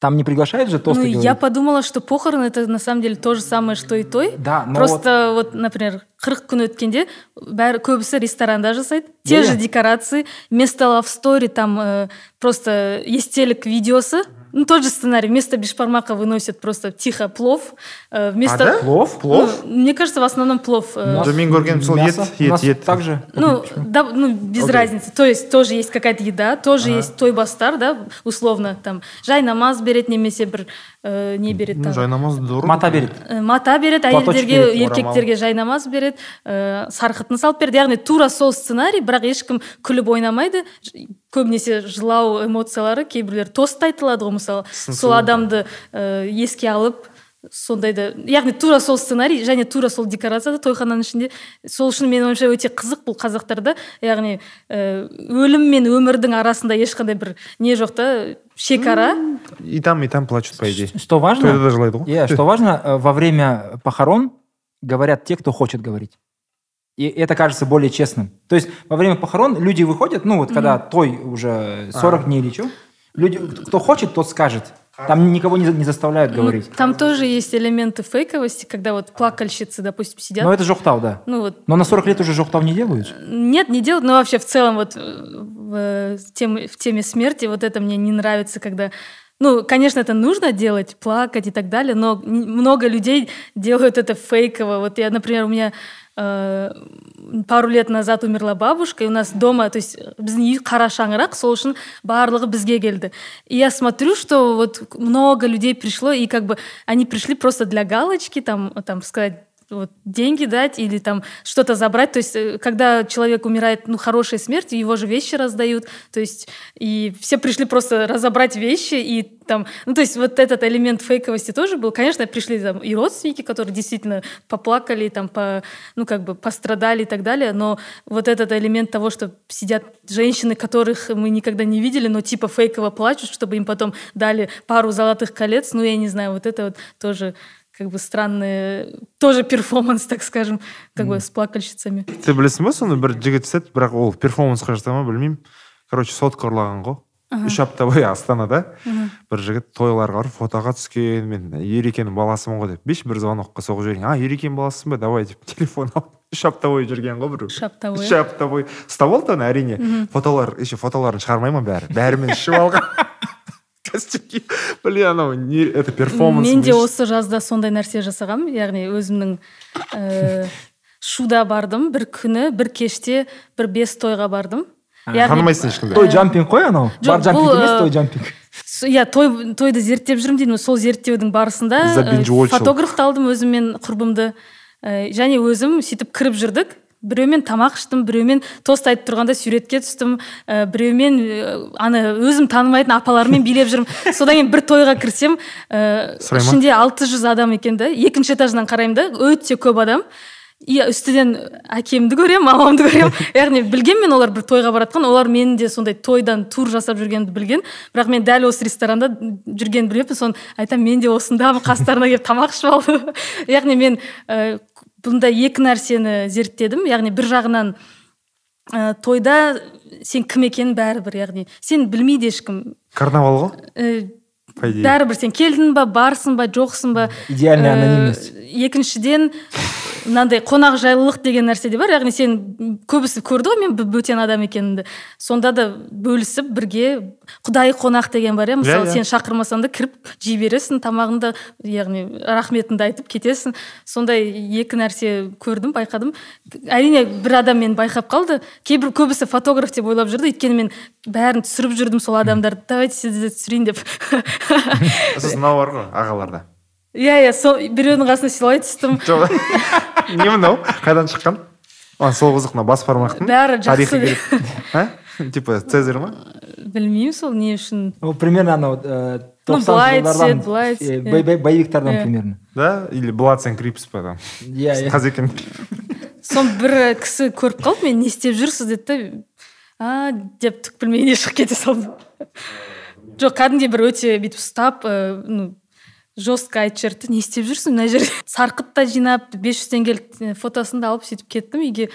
Там не приглашают же тосты ну, говорить? я подумала, что похороны это на самом деле то же самое, что и той. Да, но Просто вот, например, қырық күн өткенде бәрі көбісі ресторанда жасайды. Те Иә, же иә. декорации, вместо love story там э, просто естелік видеосы. Ну, тот же сценарий. Вместо бешбармака выносят просто тихо плов. э, вместо... а да Плов? плов Ну, мне кажется, в основном плов. э, У нас Жоқ, мен көргенім сол мясо. ет У ет нас ет также. Ну, да, ну, без Окей. разницы. То есть тоже есть какая-то еда, тоже есть той бастар, да, условно, там, жай намаз берет, немесе бір э, не берет ну там. жайнамазды ұрып Мата берет. Э, мата береді Платочек әйелдерге береді, еркектерге жайнамаз береді ә, сарқытын салып береді яғни тура сол сценарий бірақ ешкім күліп ойнамайды Ж- Көбінесе жылау эмоциялары кейбіреулер тост айтылады ғой мысалы. Сол адамды ә, еске алып сондайды яғни тура сол сценарий және тура сол декорация да тойхананың ішінде. Сол үшін менің ойымша өте қызық бұл қазақтарда. Яғни ә, өлім мен өмірдің арасында ешқандай бір не жоқ та шекара. И там и там плачут по идее. Что важно? тойда да жылайды ғой Иә, что важно, э, во время похорон говорят те, кто хочет говорить. И это кажется более честным. То есть во время похорон люди выходят, ну вот когда той уже 40 дней или что, люди, кто хочет, тот скажет. Там никого не, не заставляют Ну, говорить. там тоже есть элементы фейковости, когда вот плакальщицы, допустим, сидят. Но это жоқтау, да. Ну вот Но на 40 лет уже жоқтау не делают. Нет, не делают, но вообще в целом вот э, в, э, теме, в теме смерти вот это мне не нравится, когда... Ну, конечно, это нужно делать, плакать и так далее, но н- много людей делают это фейково. Вот я, например, у меня э, пару лет назад умерла бабушка, и у нас дома, то есть біздің үй қара шаңырақ, сол үшін барлығы бізге келді. И я смотрю, что вот много людей пришло, и как бы они пришли просто для галочки, там, там сказать, вот, деньги дать или там что-то забрать. То есть, э, когда человек умирает, ну, хорошей смертью, его же вещи раздают. То есть, и все пришли просто разобрать вещи и там, ну, то есть, вот этот элемент фейковости тоже был. Конечно, пришли там и родственники, которые действительно поплакали, там, по, ну, как бы пострадали и так далее, но вот этот элемент того, что сидят женщины, которых мы никогда не видели, но типа фейково плачут, чтобы им потом дали пару золотых колец, ну, я не знаю, вот это вот тоже как бы странный, тоже перформанс, так скажем, как бы с плакальщицами. ты білесің ба соны бір жігіт істеді? Бірақ ол перформансқа жата ма білмеймін. Короче сотка ұрлаған ғой. Үш апта бойы астанада. Бір жігіт тойларға барып фотоға түскен мен ерекенің баласымын ғой деп. Беш бір звонокқа соғып жіберген а ерекенің баласысың ба? Давай деп телефон алып. Үш апта бойы жүрген ғой бір Үш апта бойы? үш апта бойы. Ұстап алды оны әрине фотолар еще фотоларын шығармай ма бәрі? Бәрімен ішіп алған. костюм киіп блин анау не это перформанс мен де осы жазда сондай нәрсе жасағанмын. Яғни өзімнің ә, шуда бардым. Бір күні бір кеште бір бес тойға бардым. Танымайсың ешкімді? Той jumping қой анау. Bar jumping емес, э, той jumping. Иә той тойды зерттеп жүрмін деймін. Сол зерттеудің барысында ә, binge-watcher. фотографты алдым өзіммен құрбымды. Ә, және өзім сөйтіп кіріп жүрдік. Біреумен тамақ іштім біреумен тост айтып тұрғанда суретке түстім ә, біреумен ә, ана өзім танымайтын апалармен билеп жүрмін. Содан кейін бір тойға кірсем ә, ішінде алты жүз адам екен да. Екінші этаждан қараймын да өте көп адам. И үстіден әкемді көремін мамамды көремін яғни білгенмен олар бір тойға баратқан олар менің де сондай тойдан тур жасап жүргенімді білген. Бірақ мен дәл осы ресторанда жүргенін білмеппін. Соны айтамын мен де осындамын қастарына келіп тамақ ішіп алдым яғни мен ә, бұнда екі нәрсені зерттедім. Яғни бір жағынан ә, тойда сен кім екенін бәрібір яғни сен білмейді ешкім. Карнавал ғой? Ә, по идее. бәрібір сен келдің ба барсың ба жоқсың ба? Идеальная Э, анонимность. Екіншіден мынандай қонақ жайлылық деген нәрсе де бар. Яғни сен көбісі көрді ғой мен бө- бөтен адам екенімді. Сонда да бөлісіп бірге құдай қонақ деген бар иә. Мысалы иә. сен шақырмасаң да кіріп жей бересің тамағыңды яғни рахметіңді айтып кетесің. Сондай екі нәрсе көрдім байқадым. Әрине бір адам мені байқап қалды. Кейбір көбісі фотограф деп ойлап жүрді. Өйткені мен бәрін түсіріп жүрдім сол адамдарды. Давайте сізді де түсірейін деп. Сосын мынау бар ғой ағаларда. Иә иә сол біреудің қасына солай түстім. Жоқ. Не мынау? Қайдан шыққан? Маған сол қызық мына бас бармақтың Бәрі жақсы а типа цезарь ма? Білмеймін сол не үшін. Ну, примерно анау э, Ну, 90 былай түседі, былай э, түседі, боевиктардан Иә. примерно. да? Или Bloods and Crips па там? Иә, иә. қазекең соны бір кісі көріп қалды мен не істеп жүрсіз деді да. А деп түк білмей не шығып кете салдым. Жоқ кәдімгідей бір өте бүйтіп ұстап ә, ну жестко айтып жіберді. Не істеп жүрсің мына жерде? Сарқыт та жинап бес жүз теңгелік фотосын да алып сөйтіп кеттім. Үйге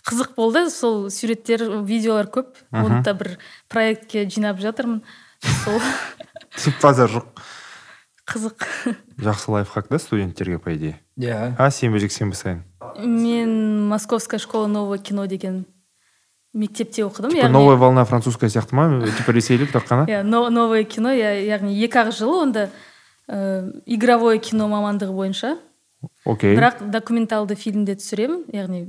қызық болды. Сол суреттер видеолар көп. Оны да бір проектке жинап жатырмын. Сол. Базар жоқ. Қызық. Жақсы лайфхак да студенттерге по идее. Иә. а сенбі жексенбі сайын? Мен московская школа нового кино деген мектепте оқыдым. Типа новая волна французская сияқты ма? Типа ресейлік тек қана? Иә но- новое кино я- яғни екі ақ жыл онда ә, игровое кино мамандығы бойынша. Окей. Бірақ документалды фильмде түсіремін яғни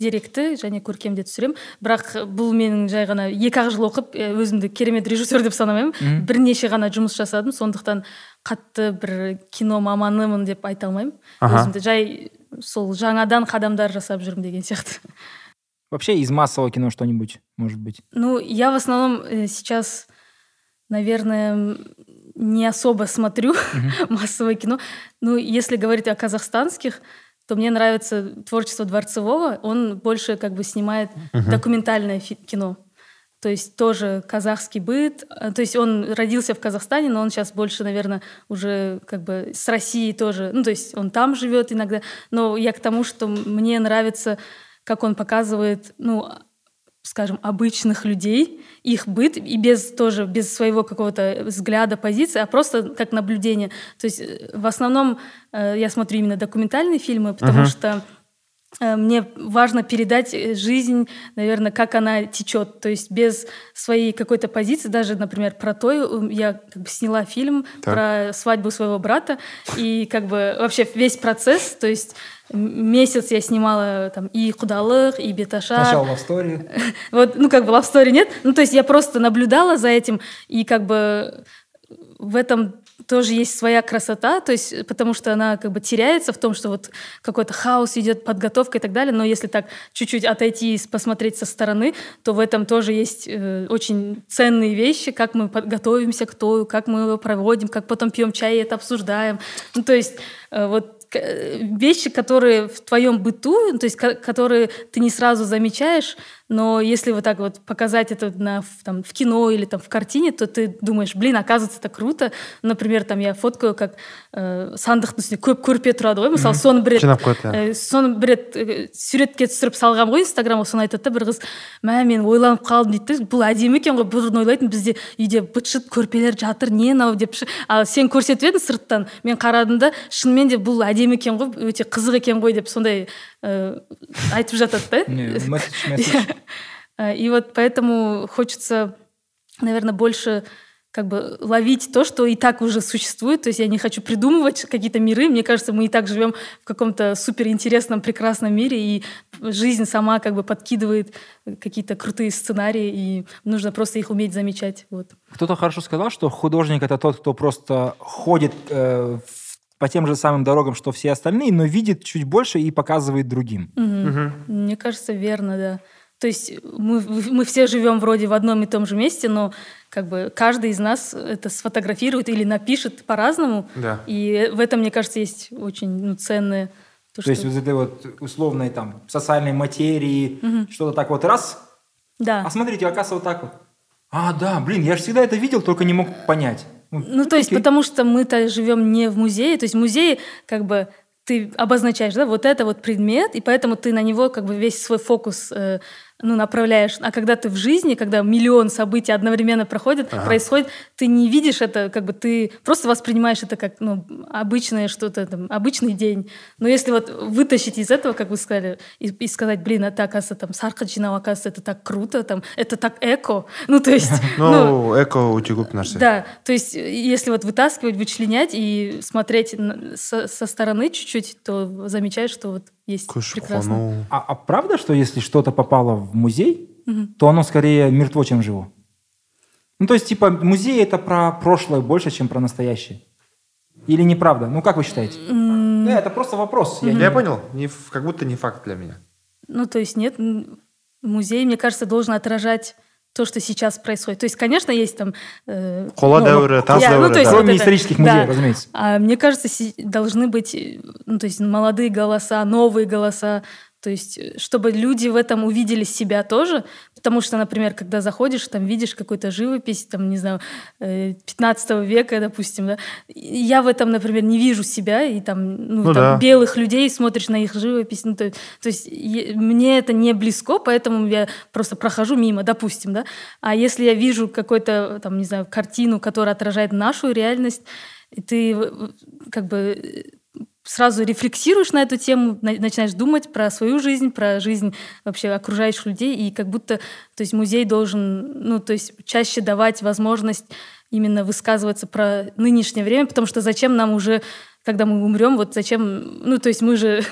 деректі және көркемде түсіремін. Бірақ бұл менің жай ғана екі ақ жыл оқып өзімді керемет режиссер деп санамаймын. Бірнеше ғана жұмыс жасадым сондықтан қатты бір кино маманымын деп айта алмаймын. Аха. өзімді жай сол жаңадан қадамдар жасап жүрмін деген сияқты. Вообще из массового кино что-нибудь, может быть. Ну, я в основном э, сейчас, наверное, не особо смотрю массовое кино. Ну, если говорить о казахстанских, то мне нравится творчество Дворцевого. Он больше как бы снимает документальное фи- кино. То есть тоже казахский быт. А, То есть он родился в Казахстане, но он сейчас больше, наверное, уже как бы с Россией тоже. Ну, то есть он там живет иногда. Но я к тому, что мне нравится, как он показывает, ну, скажем, обычных людей, их быт, и без тоже, без своего какого-то взгляда, позиции, а просто как наблюдение. То есть э, в основном э, я смотрю именно документальные фильмы, потому uh-huh. что мне важно передать жизнь, наверное, как она течет, то есть без своей какой-то позиции, даже, например, про то, я как бы сняла фильм так. про свадьбу своего брата, и как бы вообще весь процесс, то есть месяц я снимала там и худалых, и беташар. Сначала story. вот, ну, как бы story нет. Ну, то есть я просто наблюдала за этим, и как бы в этом тоже есть своя красота, то есть потому что она как бы теряется в том, что вот какой-то хаос идет, подготовка и так далее, но если так чуть-чуть отойти и посмотреть со стороны, то в этом тоже есть э, очень ценные вещи, как мы подготовимся к тою, как мы его проводим, как потом пьем чай и это обсуждаем. Ну, то есть э, вот вещи, которые в твоем быту, то есть которые ты не сразу замечаешь, но если вот так вот показать это на, там, в кино или там, в картине, то ты думаешь, блин, оказывается, это круто. Например, там я фоткаю, как э, сандықтың үстіне көп көрпе тұрады ғой мысалы соны бір рет ә, соны бір рет ә, суретке түсіріп салғанмын ғой инстаграмға соны айтады да бір қыз мә мен ойланып қалдым дейді бұл әдемі екен ғой бұрын ойлайтын бізде үйде быт шыт көрпелер жатыр не мынау деп ал сен көрсетіп едің сырттан мен қарадым да шынымен де бұл әдемі екен ғой өте қызық екен ғой деп сондай айтып жатады да и вот поэтому хочется наверное больше как бы ловить то, что и так уже существует. То есть я не хочу придумывать какие-то миры. Мне кажется, мы и так живем в каком-то суперинтересном, прекрасном мире, и жизнь сама как бы подкидывает какие-то крутые сценарии, и нужно просто их уметь замечать. Вот. Кто-то хорошо сказал, что художник это тот, кто просто ходит э, по тем же самым дорогам, что все остальные, но видит чуть больше и показывает другим. Угу. Угу. Мне кажется, верно, да. То есть мы, мы все живем вроде в одном и том же месте, но как бы каждый из нас это сфотографирует или напишет по-разному. Да. И в этом, мне кажется, есть очень ну, ценное. То, то что... есть вот этой вот условной там социальной материи, угу. что-то так вот раз. Да. А смотрите, оказывается, вот так вот. А, да, блин, я же всегда это видел, только не мог понять. Ну, ну то есть, потому что мы-то живем не в музее, то есть музей как бы ты обозначаешь, да, вот это вот предмет, и поэтому ты на него как бы весь свой фокус э, ну, направляешь. А когда ты в жизни, когда миллион событий одновременно проходит, ага. происходит, ты не видишь это, как бы ты просто воспринимаешь это как ну, обычное что-то, там, обычный день. Но если вот вытащить из этого, как вы сказали, и, и сказать, блин, это, оказывается, там, Саркаджинова, оказывается, это так круто, там, это так эко. Ну, то есть... Ну, эко у тебя Да, то есть если вот вытаскивать, вычленять и смотреть со, со стороны чуть-чуть, то замечаешь, что вот есть прекрасно. А, а правда, что если что-то попало в музей, угу. то оно скорее мертво, чем живо? Ну, то есть, типа, музей это про прошлое больше, чем про настоящее. Или неправда? Ну, как вы считаете? Mm. Да, это просто вопрос. Mm-hmm. Я, не... я понял. Не, как будто не факт для меня. Ну, то есть нет, музей, мне кажется, должен отражать то, что сейчас происходит. То есть, конечно, есть там... Э, Кола ну, дәуірі, таз я, ну, то есть, Кроме вот исторических музеев, да. разумеется. А мне кажется, должны быть ну, то есть, молодые голоса, новые голоса, то есть, э, чтобы люди в этом увидели себя тоже, потому что, например, когда заходишь, там видишь какую-то живопись, там, не знаю, 15 э, века, допустим, да, я в этом, например, не вижу себя, и там, ну, ну там да. белых людей, смотришь на их живопись, ну, то, то есть мне это не близко, поэтому я просто прохожу мимо, допустим, да, а если я вижу какую-то, там, не знаю, картину, которая отражает нашу реальность, и ты как бы сразу рефлексируешь на эту тему, начинаешь думать про свою жизнь, про жизнь вообще окружающих людей, и как будто, то есть музей должен, ну, то есть чаще давать возможность именно высказываться про нынешнее время, потому что зачем нам уже, когда мы умрем, вот зачем, ну, то есть мы же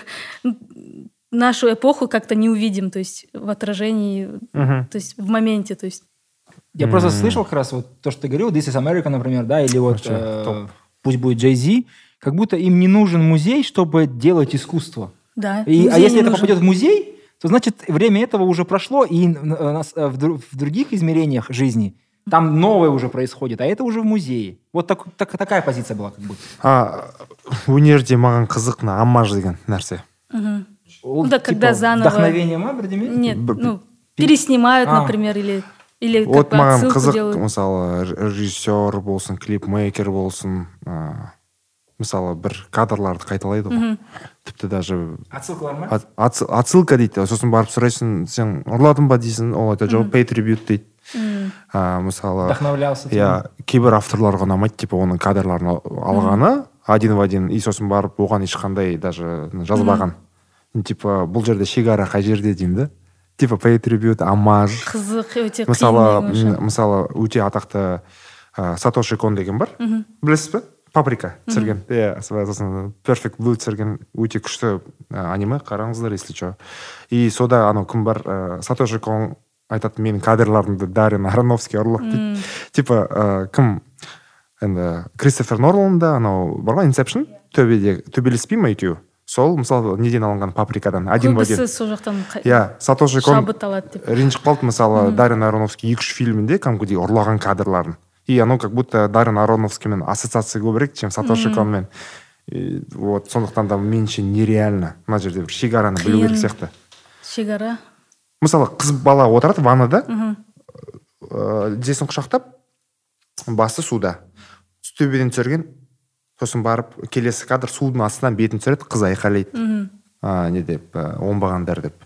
нашу эпоху как-то не увидим, то есть в отражении, uh-huh. то есть в моменте, то есть. Я mm-hmm. просто слышал как раз вот то, что ты говорил, This is America, например, да, или вот э, пусть будет Jay-Z, как будто им не нужен музей, чтобы делать искусство. Да. И, а если это нужен. попадет в музей, то значит время этого уже прошло, и э, в других измерениях жизни там новое уже происходит, а это уже в музее. Вот так, так, такая позиция была как будто. А, өнерде маған қызық мына аммаж деген нәрсе. Угу. ну, да, типа, когда заново... Вдохновение ма бірдеме? Нет, ну, переснимают, а. например, или или вот маған қызық мысалы режиссер болсын клипмейкер болсын мысалы бір кадрларды қайталайды ғой. Тіпті даже отсылкалар ма? От- отсы- отсылка дейді. Сосын барып сұрайсың сен ұрладың ба дейсің? Ол айтады жоқ pay tribute дейді. А, мысалы вдохновлялся иә кейбір авторларға ұнамайды типа оның кадрларын ал- алғаны один в один. И сосын барып оған ешқандай даже жазбаған. Типа бұл жерде шекара қай жерде? деймін да. Типа pay tribute амаж қызық өте мысалы мысалы өте атақты ә, сатоши кон деген бар. Білесіз бе? Паприка түсірген иә со- сосын перфект блу түсірген өте күшті аниме қараңыздар если че и сода анау кім бар ә, сатоши кон айтады менің кадрларымды дарин аронофский ұрлады дейді типа ә, кім енді кристофер нолан да анау бар ғой инсепшн төбеде төбелеспей ма екеуі сол мысалы неден алынған паприкадан один в один. Көбісі сол жақтан иә сатоши кон шабыт алады деп. ренжіп қалды мысалы дарин аронофский екі үш фильмінде кәдімгідей ұрлаған кадрларын. И анау как будто дарин аронофскиймен ассоциация көбірек чем сатоши конмен И вот сондықтан да меніңше нереально. Мына жерде бір шекараны білу керек сияқты. Шекара мысалы қыз бала отырады ваннада ә, тізесін құшақтап басы суда. Төбеден түсірген сосын барып келесі кадр судың астынан бетін түсіреді қыз айқайлайды. А, не деп ә, оңбағандар деп.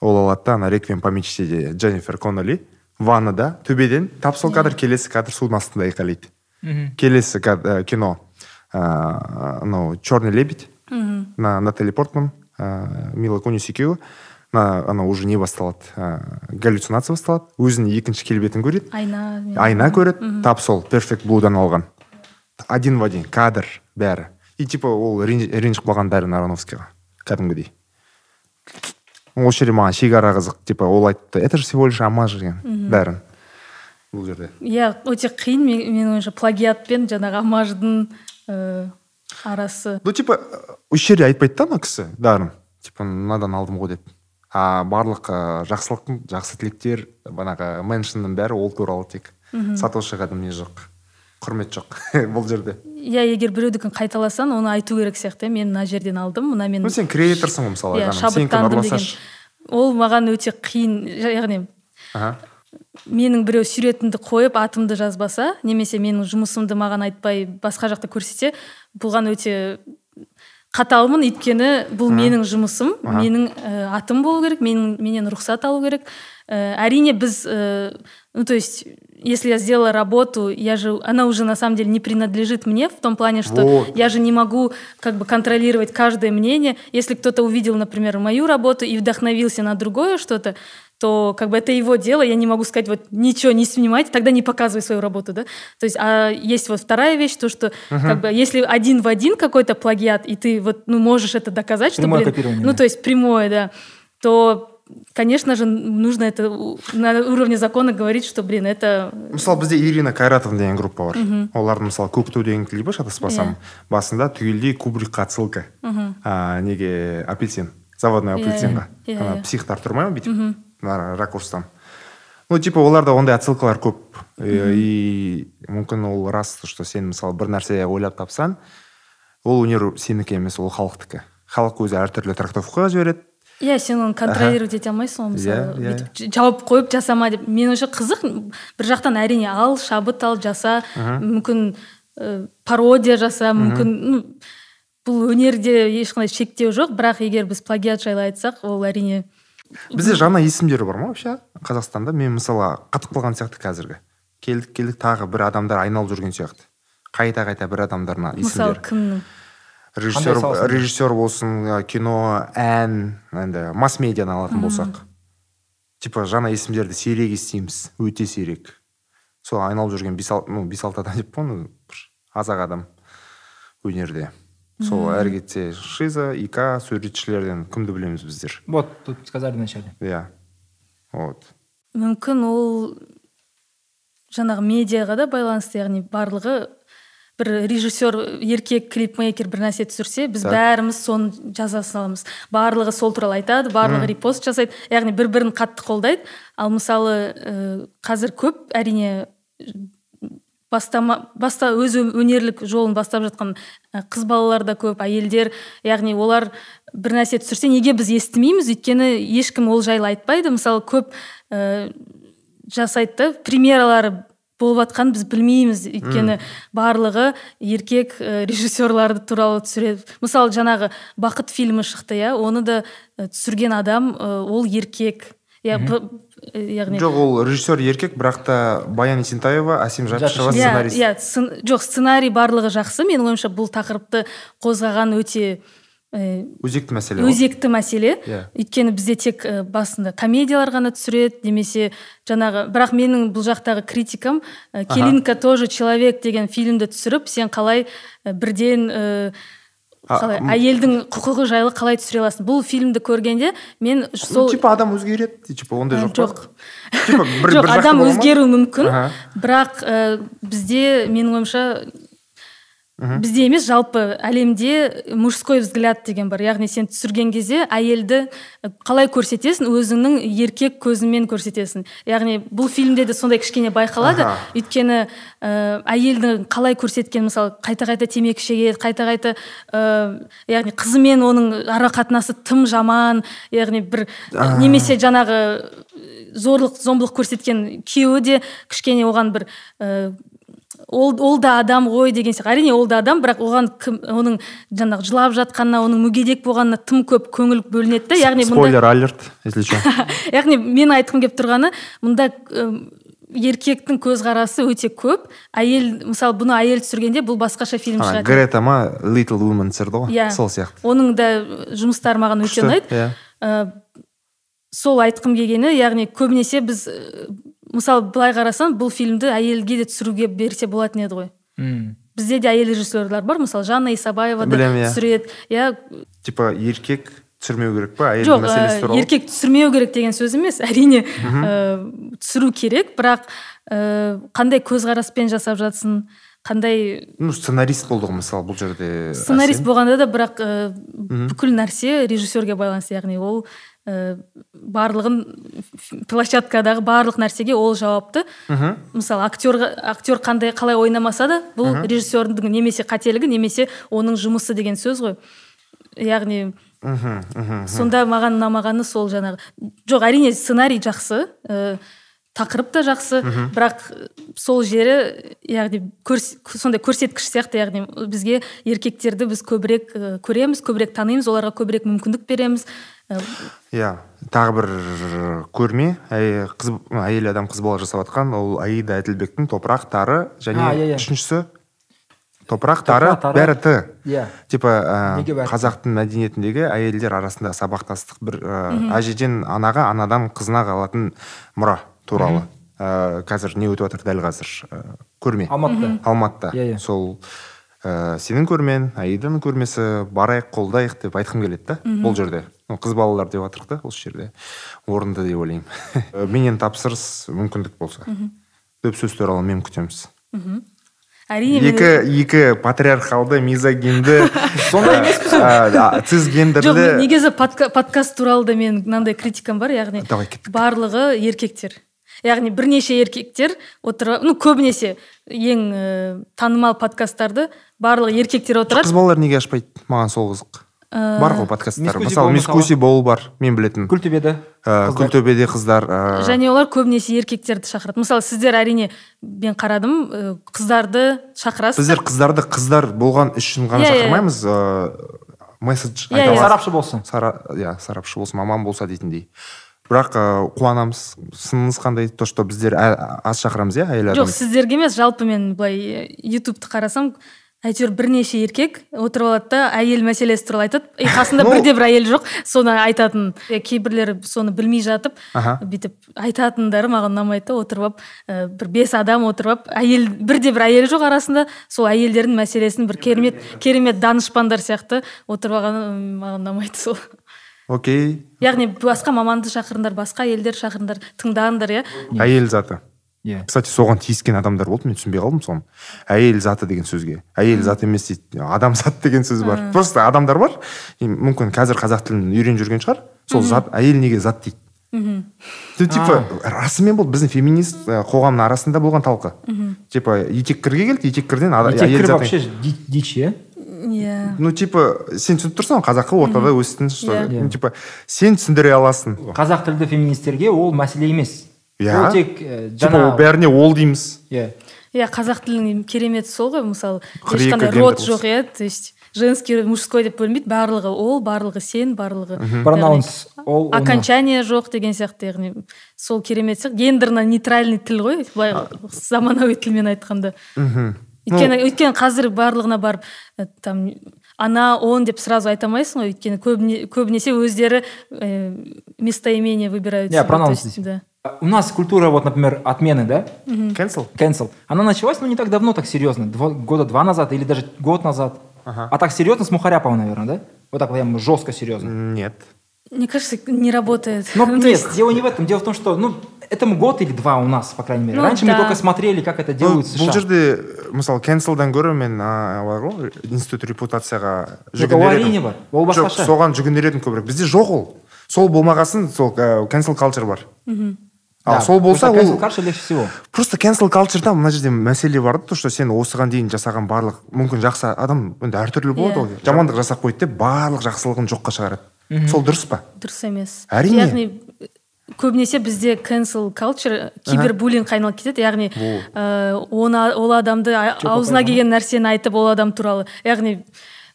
Ол алады да ана реквием по мечте дженнифер конноли ваннада төбеден тап сол кадр келесі кадр судың астында айқайлайды. Келесі кад- ә, кино ә, анау черный лебедь на натали портман ә, мила кунис екеуі на анау уже не басталады ә, галлюцинация басталады. Өзінің екінші келбетін көреді. Айна айна көреді. Тап сол перфект блудан алған один в один кадр бәрі. И типа ол ренж- ренжіп қалған дарин аронофскийға кәдімгідей. Осы жерде маған шекара қызық типа ол айтты это же всего лишь амаж деген бәрін. Бұл жерде. Иә өте қиын мен- менің ойымша плагиат пен жаңағы амаждың ә, арасы. Ну типа осы жерде айтпайды да ана кісі дарын типа мынадан алдым ғой деп. А барлық ә, жақсылықтың жақсы тілектер бағанағы меншннің бәрі ол туралы тек. Сатошиға не жоқ. Құрмет жоқ. Бұл жерде. Иә егер біреудікін қайталасаң оны айту керек сияқты. Мен мына жерден алдым мына мен сен креаторсың ғой мысалы иә шабыттандым деген. ол маған өте қиын яғни менің біреу суретімді қойып атымды жазбаса немесе менің жұмысымды маған айтпай басқа жақта көрсетсе бұған өте қаталмын. Өйткені бұл менің жұмысым менің ә, атым болу керек менің менен рұқсат алу керек. Ә, әрине біз ә, ну то есть если я сделала работу я же она уже на самом деле не принадлежит мне в том плане что Вот. я же не могу как бы контролировать каждое мнение если кто-то увидел например мою работу и вдохновился на другое что-то то как бы это его дело, я не могу сказать, вот ничего не снимать, тогда не показывай свою работу, да. То есть, а есть вот вторая вещь, то, что как бы если один в один какой-то плагиат, и ты вот, ну, можешь это доказать, что, Прямое блин, ну, то есть прямое, да, то, конечно же, нужно это на уровне закона говорить, что, блин, это мысалы бізде ирина кайратовна деген группа бар. Олардың мысалы көк ту деген клипі шатаспасам басында түгелдей кубрикқа отсылка а, неге апельсин? Заводной Иә, апельсинға. иә, ана иә. психтар тұрмай ма бүйтіп? Мына ракурстан. Ну типа оларда ондай отсылкалар көп. Э, и мүмкін ол рас что сен мысалы бір нәрсе ойлап тапсаң ол өнер сенікі емес ол халықтікі. Халық өзі әртүрлі трактовкаға жібереді. Иә сен оны контролировать ете алмайсың ғой мысалы. Иә, иә. бүйтіп ж- жауап қойып жасама деп. Мен ойымша қызық бір жақтан әрине ал шабыт ал жаса. Мүмкін ә, пародия жаса мүмкін ну, бұл өнерде ешқандай шектеу жоқ. Бірақ егер біз плагиат жайлы айтсақ ол әрине бізде жаңа есімдер бар ма вообще қазақстанда? Мен мысалы қатып қалған сияқты қазіргі. Келдік келдік тағы бір адамдар айналып жүрген сияқты. Қайта қайта бір адамдарына мысалы есімдер. кімнің? Режиссер режиссер болсын ә, кино ән енді масс медианы алатын болсақ. Типа жаңа есімдерді сирек естиміз өте сирек. Сол айналып жүрген бес ал- ну бес алты адам деп па бір аз ақ адам өнерде. Сол әрі кетсе шиза ика суретшілерден кімді білеміз біздер? Вот, тут сказали вначале. иә. Вот. Мүмкін ол жаңағы медиаға да байланысты яғни барлығы бір режиссер еркек клипмейкер бір нәрсе түсірсе біз Так. бәріміз соны жаза саламыз. Барлығы сол туралы айтады барлығы репост жасайды. Яғни бір бірін қатты қолдайды. Ал мысалы ә, қазір көп әрине бастама баста өз өнерлік жолын бастап жатқан ә, қыз балалар да көп әйелдер. Яғни олар бір нәрсе түсірсе неге біз естімейміз? Өйткені ешкім ол жайлы айтпайды. Мысалы көп ә, жасайды да премьералары болып жатқанын біз білмейміз. Өйткені барлығы еркек ә, режиссерларды туралы түсіреді мысалы жаңағы бақыт фильмі шықты иә. Оны да түсірген адам ә, ол еркек. Иә яғни жоқ ол режиссер еркек бірақ та баян есентаева әсем жапишева иә сценарист. иә жоқ сценарий барлығы жақсы. Менің ойымша бұл тақырыпты қозғаған өте өзекті мәселе өзекті мәселе. Иә. өйткені бізде тек ә, басында комедиялар ғана түсіреді немесе жаңағы бірақ менің бұл жақтағы критикам ә, келинка тоже человек деген фильмді түсіріп сен қалай ә, бірден ә, қалай әйелдің құқығы жайлы қалай түсіре аласың? Бұл фильмді көргенде мен сол типа адам өзгереді типа ондай жоқ жоқ. Типа бір, жоқ бір жақты адам өзгеруі мүмкін. Бірақ ә, бізде менің ойымша бізде емес жалпы әлемде мужской взгляд деген бар. Яғни сен түсірген кезде әйелді ә, қалай көрсетесің? Өзіңнің еркек көзіңмен көрсетесің. Яғни бұл фильмде де сондай кішкене байқалады. Өйткені ә, әйелді қалай көрсеткен мысалы қайта қайта темекі шегеді қайта қайта ә, яғни қызымен оның ара қатынасы тым жаман. Яғни бір немесе жаңағы зорлық зомбылық көрсеткен күйеуі де кішкене оған бір ә, ол, ол да адам ғой деген сияқты. Әрине ол да адам бірақ оған кім, оның жаңағы жылап жатқанына оның мүгедек болғанына тым көп көңіл бөлінеді да. Яғни спойлер алерт если что. Яғни мен айтқым келіп тұрғаны мұнда еркектің көзқарасы өте көп. Әйел мысалы бұны әйел түсіргенде бұл басқаша фильм шығады. Грета ма little woman түсірді ғой Иә. сол сияқты. Оның да жұмыстары маған өте ұнайды. Иә. Сол айтқым келгені яғни көбінесе біз мысалы былай қарасаң бұл фильмді әйелге де түсіруге берсе болатын еді ғой. М. бізде де әйел режиссерлар бар. Мысалы жанна исабаева да иә. түсіреді. Иә. Типа еркек түсірмеу керек па? Әйелдің жоқ мәселесі ә, туралы? еркек түсірмеу керек деген сөз емес. Әрине ә, түсіру керек. Бірақ ә, қандай көзқараспен жасап жатсың қандай ну сценарист болды ғой мысалы бұл жерде сценарист болғанда да бірақ ә, бүкіл нәрсе режиссерге байланысты. Яғни ол барлығын ф- площадкадағы барлық нәрсеге ол жауапты. Мысалы актерға актер қандай қалай ойнамаса да бұл режиссердің немесе қателігі немесе оның жұмысы деген сөз ғой. Яғни мхм мхм сонда маған ұнамағаны сол жаңағы. Жоқ әрине сценарий жақсы ә, тақырып та жақсы бірақ сол жері яғни көрс, сондай көрсеткіш сияқты яғни бізге еркектерді біз көбірек көреміз көбірек танимыз оларға көбірек мүмкіндік береміз. Иә тағы бір көрме. Қыз әйел адам қыз бала жасап жатқан ол аида әділбектің топырақ тары және А, иә, иә. үшіншісі топырақ тары бәрі т Иә. типа ә, қазақтың мәдениетіндегі әйелдер арасында сабақтастық бір ә, әжеден анаға анадан қызына қалатын мұра туралы. Ә, қазір не өтіп жатыр дәл қазір ә, көрме. Алматыда. Алматыда. Иә, иә. сол ә, сенің көрмен аиданың көрмесі барайық қолдайық деп айтқым келеді да. Бұл жерде. Қыз балалар деп жатырық та осы жерде. Орынды деп ойлаймын. Ә, менен тапсырыс мүмкіндік болса. Деп сөз туралы мен күтеміз. Әрине екі екі патриархалды мизогинді сондай емеспіз ә, жоқ негізі подка- подкаст туралы да менің мынандай критикам бар яғни Давай, кеттік. барлығы еркектер. Яғни бірнеше еркектер отырып ну көбінесе ең ә, танымал подкасттарды барлығы еркектер отырады. қыз балалар неге ашпайды маған сол қызық? Ә, бар ғой подкасттар. Мысалы мискуси боул бар мен білетін. Күлтөбеде Ә, қыздар. күлтөбеде қыздар ә, және олар көбінесе еркектерді шақырады. Мысалы сіздер әрине мен қарадым қыздарды шақырасыздар біздер қыздарды қыздар болған үшін ғана Иә, иә. шақырмаймыз ыыы месседж аласыз. сарапшы болсын. Сара, иә сарапшы болсын маман болса дейтіндей. Бірақ ыыы қуанамыз сыныңыз қандай то что біздер аз шақырамыз иә әйел адам жоқ сіздерге емес жалпы мен былай ютубты қарасам әйтеуір бірнеше еркек отырып алады да әйел мәселесі туралы айтады. И қасында бірде бір әйел жоқ соны айтатын. Е, кейбірлері соны білмей жатып Аха. бүйтіп айтатындары маған ұнамайды да отырып алып ә, бір бес адам отырып алып әйел бірде бір әйел жоқ арасында сол әйелдердің мәселесін бір керемет керемет данышпандар сияқты отырып алғаны маған ұнамайды сол. Окей. Яғни басқа маманды шақырыңдар басқа әйелдер шақырыңдар тыңдаңдар иә? Әйел заты. Иә. Кстати соған тиіскен адамдар болды мен түсінбей қалдым соны. Әйел заты деген сөзге. Әйел зат емес дейді адам зат деген сөз бар. Просто адамдар бар. И мүмкін қазір қазақ тілін үйреніп жүрген шығар. Сол зат әйел неге зат дейді? Ну типа расымен бұл біздің феминист ә, қоғамның арасында болған талқы. Типа етеккірге келді етеккірден әйел етеккір заты вообще ди- дичь иә? Иә ну типа сен түсініп тұрсың ғой қазақы ортада өстің что Иә. ну типа сен түсіндіре аласың. Қазақ тілді феминистерге ол мәселе емес. Иә. Ол тек типа жаңа бәріне ол дейміз. Иә. Иә қазақ тілінің кереметі сол ғой мысалы. Ешқандай род жоқ иә то есть женский мужской деп бөлінбейді. Барлығы ол барлығы сен барлығы пронаунс ол окончание жоқ деген сияқты яғни сол керемет сияқты. Гендерно нейтральный тіл ғой былай заманауи тілмен айтқанда. Мхм өйткені өйткені қазір барлығына барып э, там она он деп сразу айта алмайсың ғой өйткені көбіне, көбінесе өздері э, местоимение выбирают Yeah, себе, то pronounce есть, здесь. да. у нас культура вот например отмены да cancel cancel она началась ну не так давно так серьезно два, года два назад или даже год назад а так серьезно с Мухаряпова наверное да вот так прям жестко серьезно нет Мне кажется, не работает. Но Ну, то нет, есть- дело не в этом. Дело в том, что ну, этому год или два у нас, по крайней мере. Ну, Раньше мы да. только смотрели, как это Ну, делают в бұл США. жерде мысалы cancelдан гөрі мен а, бар ғой институт репутацияға ол әрине бар. Ол жоқ басқаша. соған жүгінер едім көбірек бізде жоқ ол сол болмағасын сол cancel culture бар ал Да, сол болса ол легче всего. просто cancel culture'да мына жерде мәселе бар да то что сен осыған дейін жасаған барлық мүмкін жақсы адам енді әртүрлі болады Иә. ғой жамандық жасап қойды деп барлық жақсылығын жоққа шығарады сол дұрыс па дұрыс емес Әрине. яғни көбінесе бізде cancel culture кибербуллингке айналып кетеді. Яғни ә, оны ол адамды аузына келген нәрсені айтып ол адам туралы. Яғни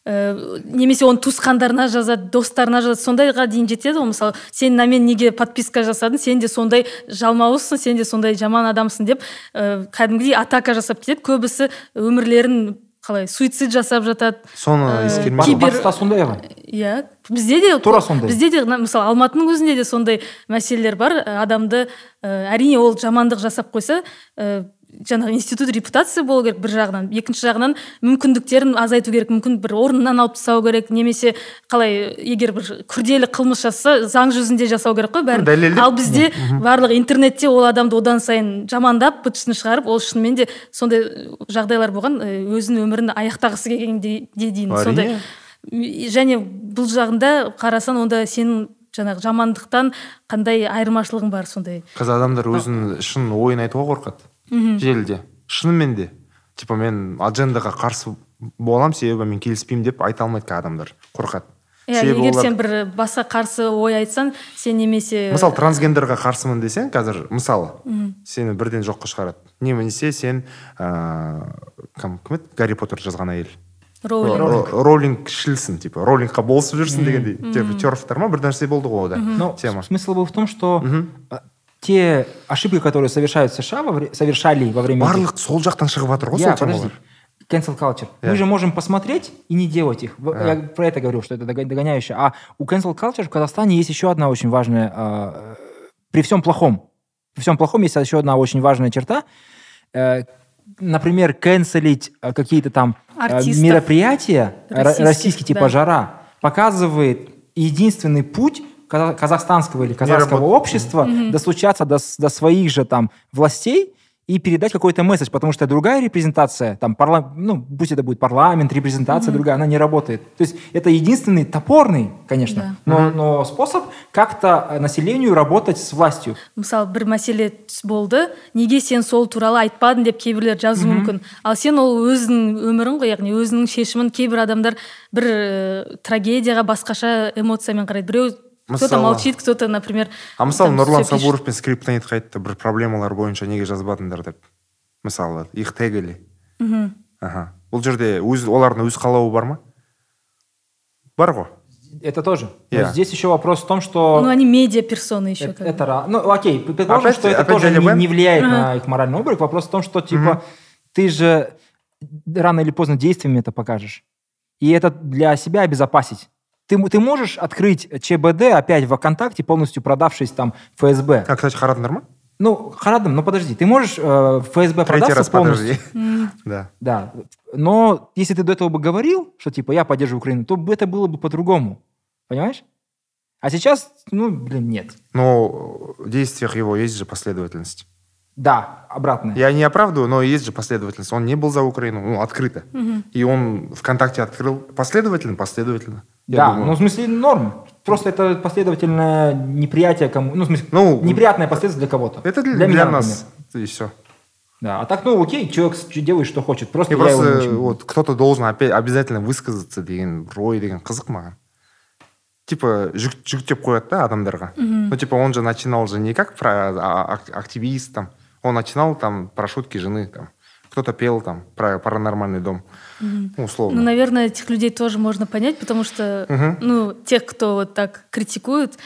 ә, немесе оның туысқандарына жазады достарына жазады. Сондайға дейін жетеді ғой. Мысалы сен мен неге подписка жасадың? Сен де сондай жалмауызсың сен де сондай жаман адамсың деп ә, кәдімгідей атака жасап кетеді. Көбісі өмірлерін қалай суицид жасап жатады. Соны Ә, ескермей кибер- батыста сондай ғой. Иә бізде де Тура сондай. бізде де мысалы алматының өзінде де сондай мәселелер бар. Ә, адамды ә, әрине ол жамандық жасап қойса ә, жаңағы институт репутация болу керек бір жағынан. Екінші жағынан мүмкіндіктерін азайту керек. Мүмкін бір орнынан алып тастау керек. Немесе қалай егер бір күрделі қылмыс жасаса заң жүзінде жасау керек қой бәрін. Дәлелдеп. ал бізде барлық интернетте ол адамды одан сайын жамандап быт шытын шығарып ол шынымен де сондай жағдайлар болған ә, өзінің өмірін аяқтағысы келгенде де дейін сондай. Және бұл жағында қарасаң онда сенің жаңағы жамандықтан қандай айырмашылығың бар сондай? Қазір адамдар өзінің шын ойын айтуға қорқады. Желіде шынымен де. Типа мен аджендаға қарсы боламын себебі мен келіспеймін деп айта алмайды қазір адамдар. Қорқады. Иә егер олар- сен бір басқа қарсы ой айтсаң сен немесе мысалы трансгендерға қарсымын десең қазір мысалы сені бірден жоққа шығарады. Немесе сен ыыы кім кім еді? Гарри поттер жазған әйел. Роулинг. Ро- роллингшілсің типа роллингқа болысып жүрсің дегендей. Типа терфтар ма? Бір нәрсе болды ғой ода. Но тема. смысл был в том, что те ошибки, которые совершают США, во вре- совершали во время... барлық сол жақтан шығып жатыр ғой Я, сол темалар Cancel culture. Я. Мы же можем посмотреть и не делать их. В- Я про это говорю, что это догоняющее. А у cancel culture в Казахстане есть еще одна очень важная... а, при всем плохом. При всем плохом есть еще одна очень важная черта. Э, например, канцелить э, какие-то там э, Артистов. мероприятия Российских, российские, типа да. «Жара», показывает единственный путь казахстанского или казахского работ- общества достучаться до, с- до своих же там властей и передать какой-то месседж, потому что другая репрезентация, там, парла... ну, пусть это будет парламент, репрезентация другая, она не работает. То есть это единственный топорный, конечно, но, но способ как-то э, населению работать с властью. мысалы бір мәселе түс болды неге сен сол туралы айтпадың деп кейбіреулер жазуы мүмкін ал сен ол өзіңнің өмірің ғой яғни өзіңнің шешімін кейбір адамдар бір ә, трагедияға басқаша эмоциямен қарайды біреу кто-то Мысалы- молчит кто-то например а мысалы там нұрлан сабуров пен скриптонитқа айтты бір проблемалар бойынша неге жазбадыңдар деп. Мысалы их тегали аха. Бұл жерде өз олардың өз қалауы бар ма? Бар ғой. Это тоже. Но Yeah. здесь еще вопрос в том, что... ну они медиа персоны еще Это, это ну, окей, предположим, Опять- что это опять тоже не, не влияет на их моральный облик. Вопрос в том, что, типа, ты же рано или поздно действиями это покажешь. И это для себя обезопасить. Ты, ты можешь открыть ЧБД опять в ВКонтакте, полностью продавшись там ФСБ. а кстати қарадыңдар ма Ну, Харадым, ну подожди, ты можешь э, ФСБ третий продаться раз полностью? подожди да Да. Но если ты до этого бы говорил, что типа я поддерживаю Украину, то бы это было бы по-другому. Понимаешь? А сейчас, ну, блин, нет. но в действиях его есть же последовательность Да, обратно. Я не оправдываю, но есть же последовательность. Он не был за Украину, ну, открыто. И он ВКонтакте открыл последовательно, последовательно. Я да, думаю. ну в смысле норм. Просто это последовательное неприятие кому, ну в смысле Ну, неприятное последствие для кого-то. Это для, меня, для например. нас. И все. Да, а так ну окей, человек делает что хочет. Просто И я его не просто очень- вот кто-то должен опять обязательно высказаться деген ой деген қызық маған типа жүк, жүктеп қояды да адамдарға ну типа он же начинал же не как про а, а- активист там он начинал там про шутки жены там кто-то пел там про паранормальный дом. Ну, условно. Ну, наверное, этих людей тоже можно понять, потому что, ну, тех, кто вот так критикует,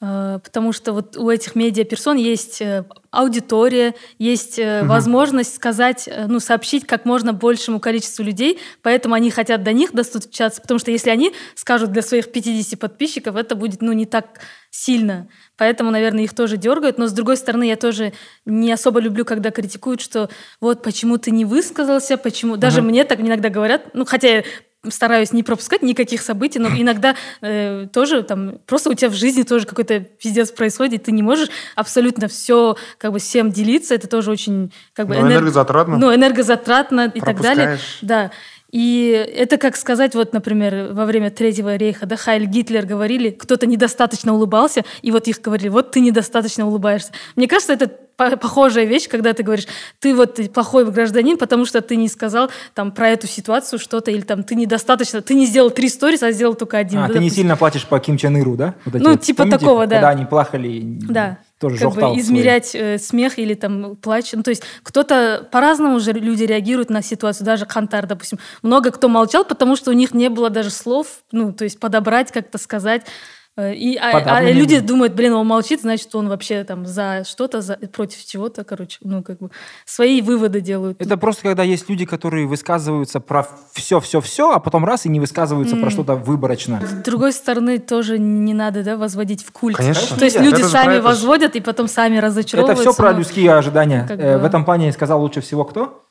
потому что вот у этих медиаперсон есть э, аудитория, есть э, возможность сказать, э, ну, сообщить как можно большему количеству людей, поэтому они хотят до них достучаться, потому что если они скажут для своих 50 подписчиков, это будет, ну, не так сильно. Поэтому, наверное, их тоже дергают. Но, с другой стороны, я тоже не особо люблю, когда критикуют, что вот почему ты не высказался, почему... Даже мне так иногда говорят, ну, хотя я стараюсь не пропускать никаких событий, но иногда э, тоже там просто у тебя в жизни тоже какой-то пиздец происходит, ты не можешь абсолютно все как бы всем делиться, это тоже очень как бы Ну, энергозатратно. Ну, энергозатратно и так далее. Да. И это как сказать, вот, например, во время Третьего рейха, да, Хайль Гитлер говорили, кто-то недостаточно улыбался, и вот их говорили, вот ты недостаточно улыбаешься. Мне кажется, это по- похожая вещь, когда ты говоришь, ты вот плохой гражданин, потому что ты не сказал там про эту ситуацию что-то, или там ты недостаточно, ты не сделал три сторис, а сделал только один. А, да, ты не допустим. сильно платишь по Ким Чен Иру, да? Вот Ну, вот, типа помните, такого, да. Когда они плакали, Да. Тоже как бы измерять э, смех или там плач. Ну, то есть кто-то по-разному же люди реагируют на ситуацию. Даже Хантар, допустим. Много кто молчал, потому что у них не было даже слов, ну, то есть подобрать, как-то сказать. Э, И, а, а люди было. думают, блин, он молчит, значит, он вообще там за что-то, за, против чего-то, короче, ну, как бы свои выводы делают. Это просто когда есть люди, которые высказываются про все-все-все, а потом раз и не высказываются про что-то выборочно. С другой стороны, тоже не надо, да, возводить в культ. Конечно. То есть Нельзя. люди Это сами это возводят и потом сами Это разочаровываются. все про людские ожидания. как Э, бы- В этом плане сказал лучше всего кто?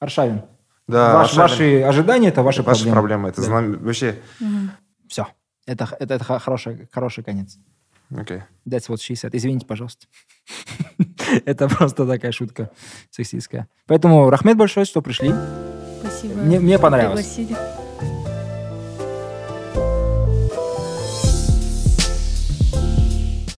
Аршавин. Да, Ваш- Аршавин. ваши ожидания это ваши, Ваши проблемы. проблемы. Это Да. знам- вообще... Все. Это, это, это хороший, хороший конец. Окей. That's what she said. Извините, пожалуйста. Это просто такая шутка сексистская. Поэтому, Рахмет большое, что пришли. Спасибо. Мне- мне понравилось. Пригласили.